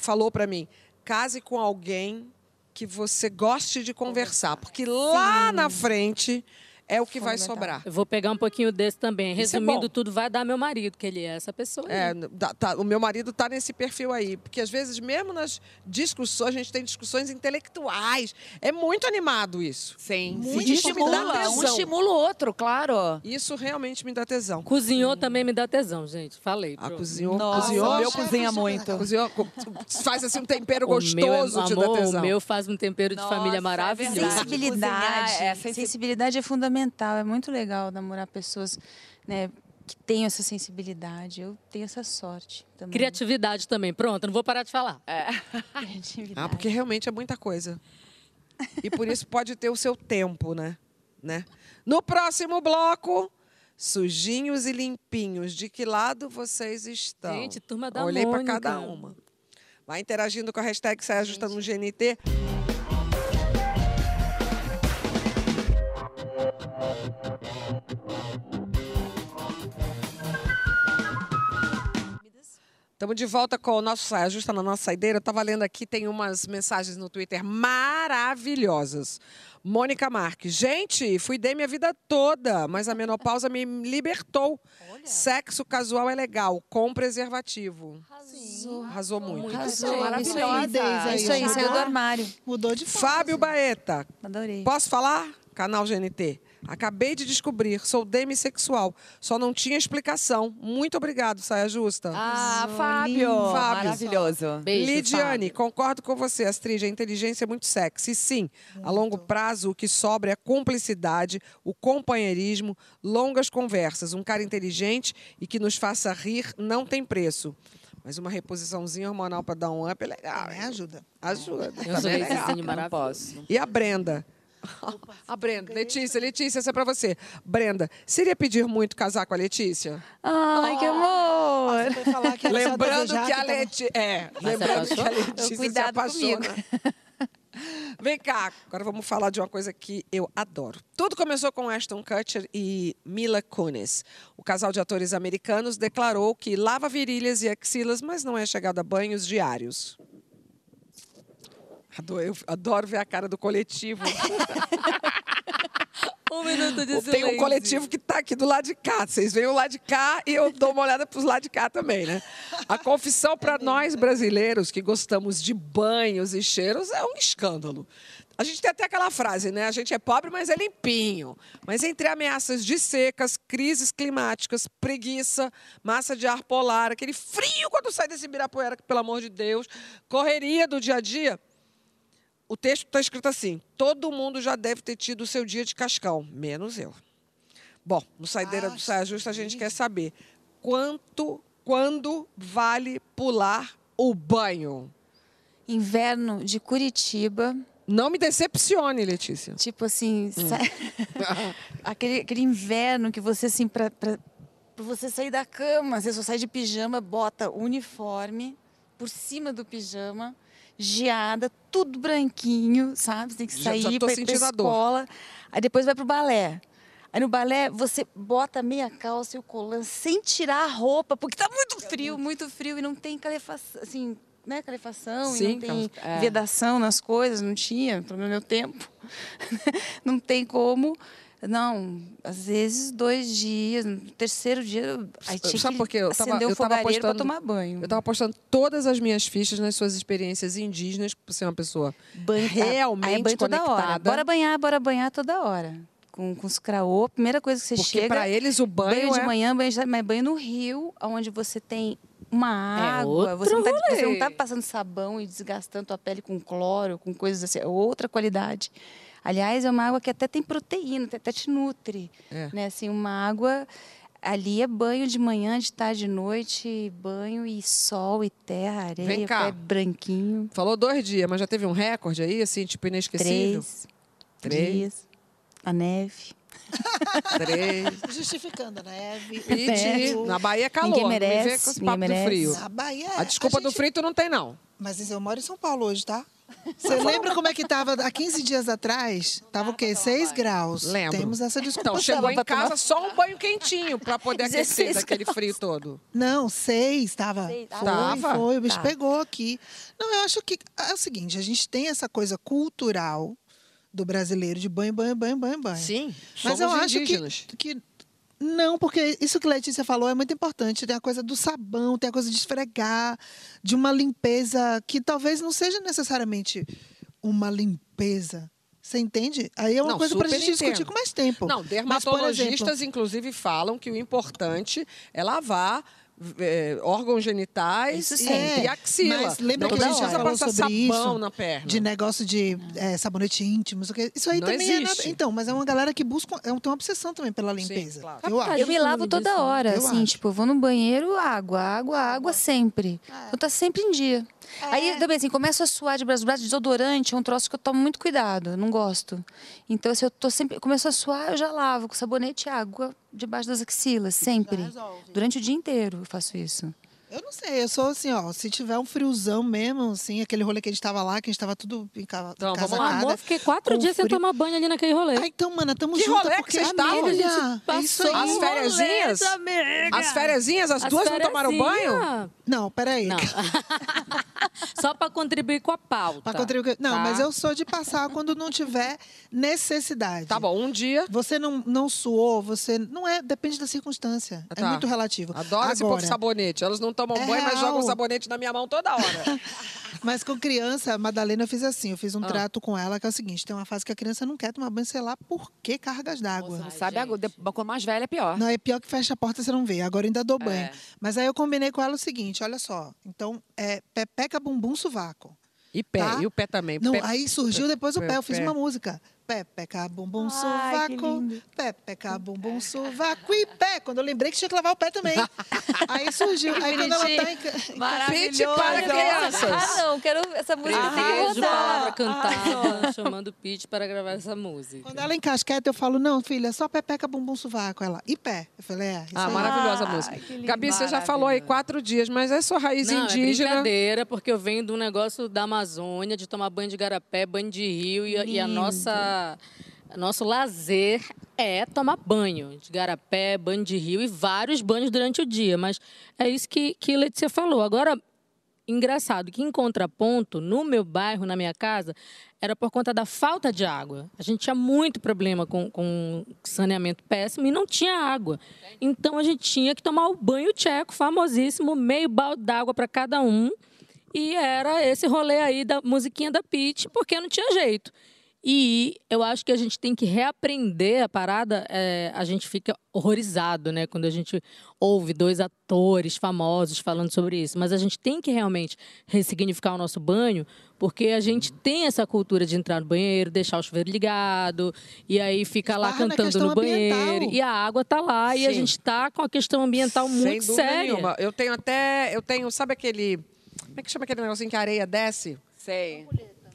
falou pra mim, case com alguém que você goste de conversar, porque lá na frente é o que vai sobrar. Eu vou pegar um pouquinho desse também. É Resumindo bom. tudo, vai dar meu marido, que ele é essa pessoa. É, dá- tá, o meu marido tá nesse perfil aí, porque às vezes mesmo nas discussões, a gente tem discussões intelectuais. É muito animado isso. Sim. Muito Sim. isso me dá Estimula, um estimula o outro, claro. Isso realmente me dá tesão. Cozinhou também me dá tesão, gente. Falei. Ah, cozinhou, Nossa, cozinhou, o meu cozinha muito. cozinhou, co- faz assim um tempero O meu é- gostoso, te dá amor, tesão. O meu faz um tempero de Nossa, família é maravilhoso. Sensibilidade. É sensi- Sensibilidade é fundamental. É muito legal namorar pessoas né, que tenham essa sensibilidade. Eu tenho essa sorte também. Criatividade também. Pronto, não vou parar de falar. Criatividade. Ah, porque realmente é muita coisa. E por isso pode ter o seu tempo, né? né? No próximo bloco, sujinhos e limpinhos. De que lado vocês estão? Gente, turma da Olhei para cada uma. Vai interagindo com a hashtag Sai Ajusta no GNT. Estamos de volta com o nosso Saia Justa na nossa saideira. Eu estava lendo aqui, tem umas mensagens no Twitter maravilhosas. Mônica Marques. Gente, fui dei minha vida toda, mas a menopausa me libertou. Sexo casual é legal, com preservativo. Arrasou. Arrasou muito. Arrasou. Maravilhosa. Isso aí, isso aí, saiu do armário. Mudou de fase. Fábio Baeta. Adorei. Posso falar? Canal GNT. Acabei de descobrir, sou demissexual. Só não tinha explicação. Muito obrigado, Saia Justa. Ah, Arrasou, Fábio. Fábio. Maravilhoso. Beijo, Lidiane, Fábio. concordo com você, Astrid. A inteligência é muito sexy. Sim, a longo prazo o que sobra é a cumplicidade, o companheirismo, longas conversas. Um cara inteligente e que nos faça rir não tem preço. Mas uma reposiçãozinha hormonal para dar um up é legal. Hein? ajuda. Ajuda. Eu sou é legal. Maravilhoso. posso. E a Brenda? A Brenda, Letícia, Letícia, essa é para você. Brenda, seria pedir muito casar com a Letícia? Ai, que amor. Você foi falar que era só Lembrando que a Letícia. É, lembrando que a? Letícia se Cuidado apaixona. comigo. Vem cá, agora vamos falar de uma coisa que eu adoro. Tudo começou com Ashton Kutcher e Mila Kunis. O casal de atores americanos declarou que lava virilhas e axilas, mas não é chegado a banhos diários. Adoro, eu adoro ver a cara do coletivo. Um minuto de Tem silêncio. um coletivo que está aqui do lado de cá. Vocês veem o lado de cá e eu dou uma olhada para os lados de cá também, né? A confissão para nós brasileiros que gostamos de banhos e cheiros é um escândalo. A gente tem até aquela frase, né? A gente é pobre, mas é limpinho. Mas entre ameaças de secas, crises climáticas, preguiça, massa de ar polar, aquele frio quando sai desse Ibirapuera, que, pelo amor de Deus, correria do dia a dia, o texto está escrito assim: todo mundo já deve ter tido o seu dia de cascão, menos eu. Bom, no Saideira do Saia Justa a gente quer saber quanto, quando vale pular o banho? Inverno de Curitiba, Não me decepcione, Letícia. Tipo assim, Hum. sa- aquele, aquele inverno que você, assim, pra você sair da cama, você só sai de pijama, bota o uniforme por cima do pijama, geada, tudo branquinho, sabe? Você tem que Já- sair já tô pra ir pra escola. Aí depois vai pro balé. Aí no balé você bota meia calça e o colã sem tirar a roupa, porque tá muito frio, muito frio e não tem calefação, assim, né, calefação, e Sim, não tem é. vedação nas coisas, não tinha, pelo meu tempo. não tem como. Não, às vezes dois dias, no terceiro dia, aí tinha Sabe que por quê? Eu tava- acender eu o tava fogareiro para tomar banho. Eu tava postando todas as minhas fichas nas suas experiências indígenas, por ser uma pessoa Banho, realmente aí é banho toda hora. conectada. Bora banhar, bora banhar toda hora. Com, com os craô, primeira coisa que você Porque chega... para eles o banho, Banho de é... manhã, banho de tarde, mas banho no rio, onde você tem uma água. É outro você, não tá, você não tá passando sabão e desgastando a pele com cloro, com coisas assim. É outra qualidade. Aliás, é uma água que até tem proteína, até, até te nutre. É. Né? Assim, uma água... Ali é banho de manhã, de tarde, de noite, banho e sol e terra, areia, Vem cá. pé branquinho. Falou dois dias, mas já teve um recorde aí, assim, tipo, inesquecível? Três, Três. dias. A neve. Três. Justificando a neve. Pete, frio. na Bahia é calor, Ninguém não me vê merece, com esse papo do merece. frio. Na Bahia. A desculpa do gente- frio tu não tem, não. Mas eu moro em São Paulo hoje, tá? Você lembra como é que tava há 15 dias atrás? Tava o quê? 6 graus. Lembro. Temos essa desculpa. Então, chegou em pra tomar- casa só um banho quentinho pra poder aquecer 16 daquele frio todo. Não, seis, tava. Seis. Foi, Tava? foi, o bicho Tá. pegou aqui. Não, eu acho que é o seguinte, a gente tem essa coisa cultural do brasileiro de banho, banho, banho, banho, banho. Sim, Mas eu acho indígenas. que, que não, porque isso que a Letícia falou é muito importante. Tem a coisa do sabão, tem a coisa de esfregar, de uma limpeza que talvez não seja necessariamente uma limpeza. Você entende? Aí é uma Não, coisa para a gente discutir entendo. com mais tempo. Não, Mas, dermatologistas, exemplo, inclusive, falam que o importante é lavar eh, órgãos genitais Isso e, e axila. Mas lembra não que a gente já falou passar sobre sabão isso? na perna. de negócio de é, sabonete íntimo, isso aí Não também é nada. existe. Então, mas é uma galera que busca, é, tem uma obsessão também pela limpeza. claro. Eu acho. Eu me lavo toda hora, Eu assim, acho. tipo, eu vou no banheiro, água, água, água sempre. Eu tá sempre em dia. Aí também assim, começo a suar de braço, braço, desodorante é um troço que eu tomo muito cuidado, não gosto. Então, se eu tô sempre, começo a suar, eu já lavo com sabonete e água debaixo das axilas, sempre. Durante o dia inteiro faço isso. Eu não sei, eu sou assim, ó, se tiver um friozão mesmo, assim, aquele rolê que a gente tava lá, que a gente tava tudo enca- Então, vamos lá. Amor, fiquei quatro dias sem frio. tomar banho ali naquele rolê. Ah, então, mana, tamo Que junto, rolê que porque vocês estavam? Amiga, A gente é isso aí. As fériasinhas? rolê, amiga. As fériasinhas, as, As duas não tomaram banho? Não, peraí. Não. Só para contribuir com a pauta. Pra contribuir. Não, tá? mas eu sou de passar quando não tiver necessidade. Tá bom, um dia. Você não, não suou, você. Não é. Depende da circunstância. É Tá. muito relativo. Adoro esse Agora, povo sabonete. Elas não tomam É banho, mas real. jogam sabonete na minha mão toda hora. Mas com criança, a Madalena eu fiz assim, eu fiz um Ah. trato com ela que é o seguinte: tem uma fase que a criança não quer tomar banho, sei lá por que cargas d'água. Ai, Sabe, agora, quando mais velha é pior. Não, é pior que fecha a porta você não vê. Agora eu ainda dou banho. É. Mas aí eu combinei com ela o seguinte: olha só. Então, é pepeca bumbum sovaco. E pé, Tá. e o pé também. Não, Pé- aí surgiu depois o pé, pé. Eu fiz pé. uma música. Pepeca bumbum Ai, sovaco. Pepeca bumbum sovaco e pé. Quando eu lembrei que tinha que lavar o pé também. aí surgiu. Aí quando ela tá em... Pete para crianças. Ah, não, quero essa música tem que rodar. cantada, chamando o Pete para gravar essa música. Quando ela encasqueta, eu falo, não, filha, só pepeca bumbum sovaco. Ela, e pé? Eu falei, é, isso Ah, aí. maravilhosa a Ai, música. lindo. Gabi, você já falou aí quatro dias, mas é sua raiz Não, é indígena. brincadeira, porque eu venho de um negócio da Amazônia, de tomar banho de garapé, banho de rio, e, a- e a Lindo. Nosso lazer é tomar banho de garapé, banho de rio e vários banhos durante o dia. Mas é isso que, que Letícia falou. Agora, engraçado que em contraponto, no meu bairro, na minha casa, era por conta da falta de água. A gente tinha muito problema com, com saneamento péssimo e não tinha água. Então a gente tinha que tomar o banho tcheco, famosíssimo, meio balde d'água para cada um. E era esse rolê aí da musiquinha da Pete, porque não tinha jeito. E eu acho que a gente tem que reaprender a parada. é, a gente fica horrorizado, né, quando a gente ouve dois atores famosos falando sobre isso. Mas a gente tem que realmente ressignificar o nosso banho, porque a gente tem essa cultura de entrar no banheiro, deixar o chuveiro ligado, e aí fica lá Esbarra cantando no banheiro. ambiental. E a água tá lá, e a Sim. gente tá com a questão ambiental Sem muito séria. nenhuma. Eu tenho até. Eu tenho, sabe aquele. Como é que chama aquele negocinho que a areia desce? Sei.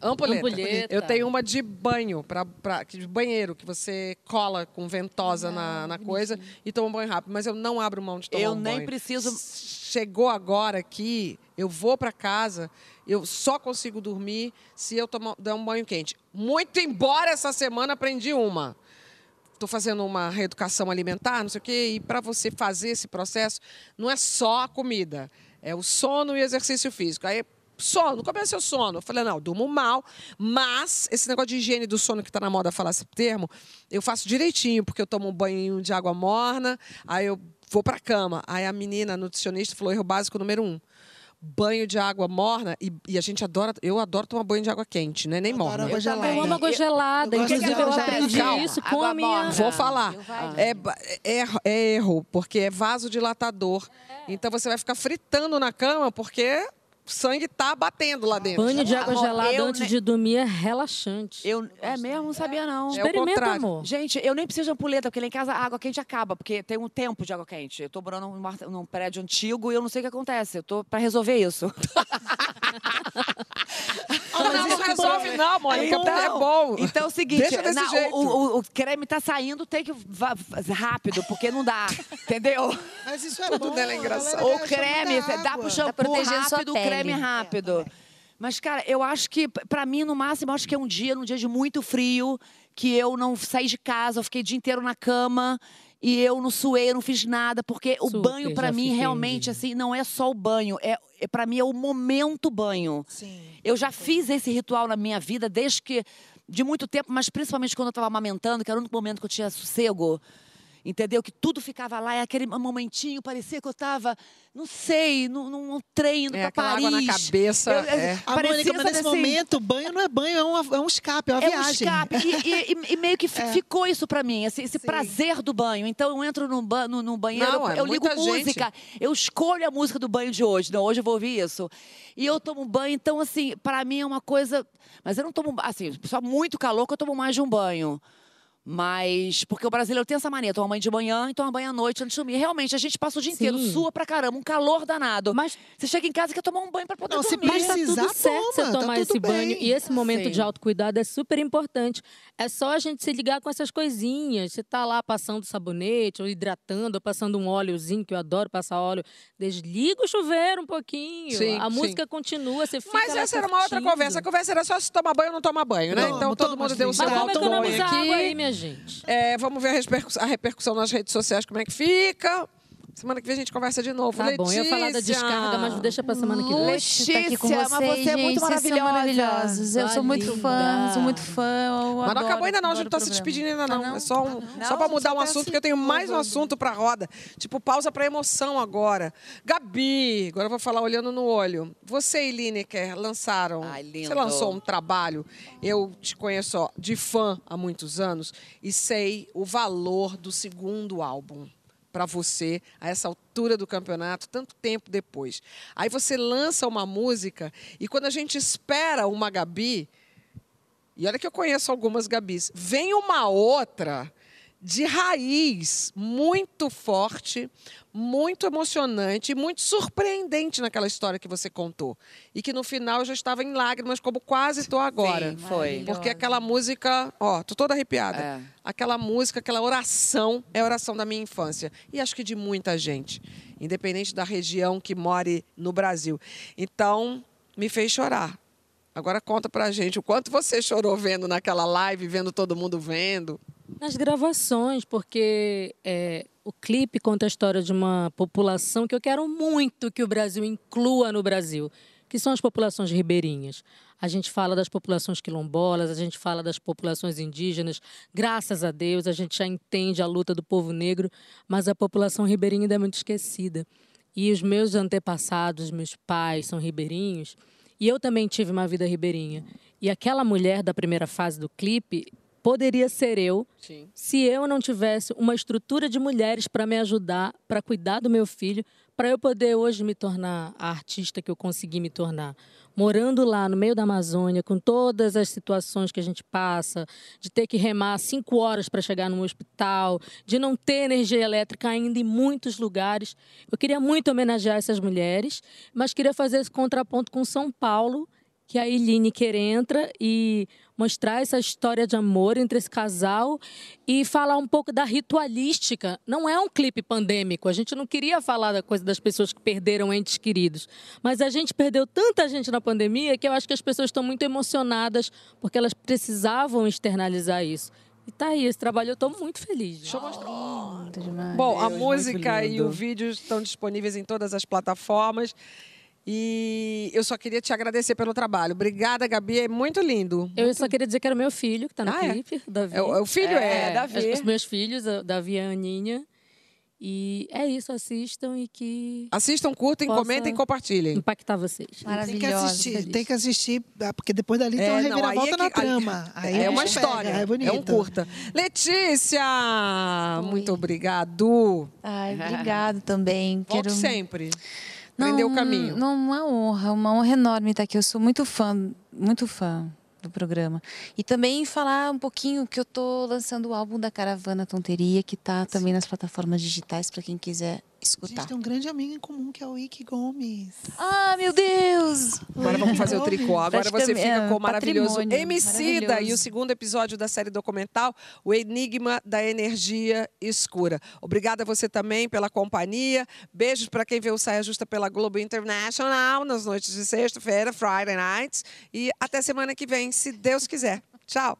Ampulheta. Ampulheta. Eu tenho uma de banho, pra, pra, de banheiro, que você cola com ventosa Ah, na, na coisa e toma um banho rápido. Mas eu não abro mão de tomar Eu um nem banho. preciso- Chegou agora aqui, eu vou para casa, eu só consigo dormir se eu tomar, der um banho quente. Muito embora essa semana aprendi uma. Estou fazendo uma reeducação alimentar, não sei o quê, e para você fazer esse processo, não é só a comida, é o sono e exercício físico. Aí, sono, como é seu sono? Eu falei, não, eu durmo mal, mas esse negócio de higiene do sono que está na moda falar esse termo, eu faço direitinho, porque eu tomo um banho de água morna, aí eu vou para a cama. Aí a menina, a nutricionista, falou erro básico número um. Banho de água morna, e, e a gente adora, eu adoro tomar banho de água quente, não é nem morna. água Eu gelada. Eu amo água Eu- gelada. eu gosto Inclusive, eu aprendi gelada. isso com Água a minha. morna. Vou falar. Eu. É, é, erro- é erro, porque é vasodilatador. Então você vai ficar fritando na cama porque o sangue tá batendo lá dentro. Banho de água Amor, gelada eu antes ne- de dormir é relaxante. Eu, é mesmo? Não sabia, não. É Experimenta, contrário. amor. Gente, eu nem preciso de ampulheta, porque lá em casa a água quente acaba, porque tem um tempo de água quente. Eu tô morando num, num prédio antigo e eu não sei o que acontece. Eu tô pra resolver isso. Ah, mas não resolve não, Mônica, porque é bom. Então é o seguinte, Deixa desse na- o- jeito. O, o- o creme tá saindo, tem que rápido, porque não dá, entendeu? Mas isso é Tudo bom. dela é engraçado. O creme, dá pro shampoo sua rápido, o creme rápido. Mas, cara, eu acho que, p- pra mim, no máximo, acho que é um dia, num dia de muito frio, que eu não saí de casa, eu fiquei o dia inteiro na cama e eu não suei, eu não fiz nada, porque o Super, banho, pra já mim, realmente, assim, não é só o banho, é, é para mim é o momento banho. Sim. Eu já fiz esse ritual na minha vida desde que. de muito tempo, mas principalmente quando eu estava amamentando, que era o único momento que eu tinha sossego. Entendeu? Que tudo ficava lá, e aquele momentinho, parecia que eu estava, não sei, num, num trem indo É, pra aquela Paris. água na cabeça, Eu- eu- é. A parecia, Mônica, mas nesse assim, momento, banho não é banho, é, uma- é um escape, é uma é um viagem. escape. E, e- e- e meio que É. ficou isso pra mim, esse, esse prazer do banho. Então eu entro no, ba no, no banheiro, Não, é eu ligo gente. música, eu escolho a música do banho de hoje. Não, hoje eu vou ouvir isso. E eu tomo banho, então assim, pra mim é uma coisa. Mas eu não tomo, assim, só muito calor que eu tomo mais de um banho. Mas, porque o brasileiro tem essa mania, toma banho de manhã e toma banho à noite antes de dormir. Realmente, a gente passa o dia inteiro, Sim. sua pra caramba, um calor danado. Mas Você chega em casa e quer tomar um banho pra poder Não, se dormir. Mas tá tudo certo você toma, tá tomar tudo esse banho. bem. E esse momento Sim. de autocuidado é super importante. É só a gente se ligar com essas coisinhas. Você tá lá passando sabonete, ou hidratando, ou passando um óleozinho, que eu adoro passar óleo. Desliga o chuveiro um pouquinho. Sim, a sim. música continua, você fica Mas essa era uma outra curtindo. conversa. A conversa era só se toma banho ou não toma banho, né? Não, então todo mundo deu o sim. seu Mas vamos alto banho economizar aqui. água aí, minha gente. É, vamos ver a repercussão, a repercussão nas redes sociais, como é que fica. Semana que vem a gente conversa de novo. Tá bom, eu ia falar da Letícia. descarga, mas deixa pra semana que vem. Letícia, tá aqui com mas você é muito gente, maravilhosa. maravilhosos. Eu sou muito fã, linda. sou muito fã. eu Mas não adoro, acabou ainda não, a gente não tá se despedindo ainda não. Ah, É só, um, Não, só pra mudar um tá assunto, porque eu tenho mais um assunto pra roda. Tipo, pausa pra emoção agora. Gabi, agora eu vou falar olhando no olho. Você e Lineker lançaram. Ai, lindo. Você lançou um trabalho. Eu te conheço ó, de fã há muitos anos e sei o valor do segundo álbum pra você a essa altura do campeonato, tanto tempo depois. Aí você lança uma música e quando a gente espera uma Gabi, e olha que eu conheço algumas Gabis. Vem uma outra de raiz muito forte, muito emocionante muito surpreendente naquela história que você contou. E que no final eu já estava em lágrimas, como quase estou agora. Sim, foi. Porque aquela música, ó, tô toda arrepiada. É. Aquela música, aquela oração é a oração da minha infância. E acho que de muita gente, independente da região que more no Brasil. Então, me fez chorar. Agora conta pra gente o quanto você chorou vendo naquela live, vendo todo mundo vendo. Nas gravações, porque é, o clipe conta a história de uma população que eu quero muito que o Brasil inclua no Brasil, que são as populações ribeirinhas. A gente fala das populações quilombolas, a gente fala das populações indígenas. Graças a Deus, a gente já entende a luta do povo negro, mas a população ribeirinha ainda é muito esquecida. E os meus antepassados, meus pais são ribeirinhos, e eu também tive uma vida ribeirinha. E aquela mulher da primeira fase do clipe poderia ser eu Sim. se eu não tivesse uma estrutura de mulheres para me ajudar, para cuidar do meu filho, para eu poder hoje me tornar a artista que eu consegui me tornar. Morando lá no meio da Amazônia, com todas as situações que a gente passa, de ter que remar cinco horas para chegar no hospital, de não ter energia elétrica ainda em muitos lugares. Eu queria muito homenagear essas mulheres, mas queria fazer esse contraponto com São Paulo, que a Lineker entra e mostrar essa história de amor entre esse casal e falar um pouco da ritualística. Não é um clipe pandêmico, a gente não queria falar da coisa das pessoas que perderam entes queridos, mas a gente perdeu tanta gente na pandemia que eu acho que as pessoas estão muito emocionadas porque elas precisavam externalizar isso. E tá aí, esse trabalho eu estou muito feliz. Deixa eu mostrar. Bom, a Deus, música muito e o vídeo estão disponíveis em todas as plataformas. E eu só queria te agradecer pelo trabalho. Obrigada, Gabi. É muito lindo. Eu só queria dizer que era o meu filho que está no Ah, é? clipe, Davi. É, o é o filho é, É, Davi. Os meus filhos, a Davi e a Aninha. E é isso, assistam e que Assistam, curtem, comentem e compartilhem. impactar vocês. Tem que Maravilhosa. assistir, feliz. tem que assistir, ah, porque depois dali tem uma É, não, aí reviravolta é que- na trama. Aí é o uma história, é bonito. é um curta. Letícia, muito obrigado. Ai, obrigado também. Volte Quero... sempre. Prendeu o caminho. Não, uma honra, uma honra enorme estar aqui. Eu sou muito fã, muito fã do programa. E também falar um pouquinho que eu tô lançando o álbum da Caravana Tonteria, que tá também nas plataformas digitais para quem quiser A escutar. gente tem um grande amigo em comum, que é o Ike Gomes. Ah, meu Deus! Agora vamos fazer o tricô. Agora você fica é, com o maravilhoso Emicida e o segundo episódio da série documental, O Enigma da Energia Escura. Obrigada a você também pela companhia. Beijos para quem vê o Saia Justa pela Globo International nas noites de sexta-feira, Friday nights. E até semana que vem, se Deus quiser. Tchau.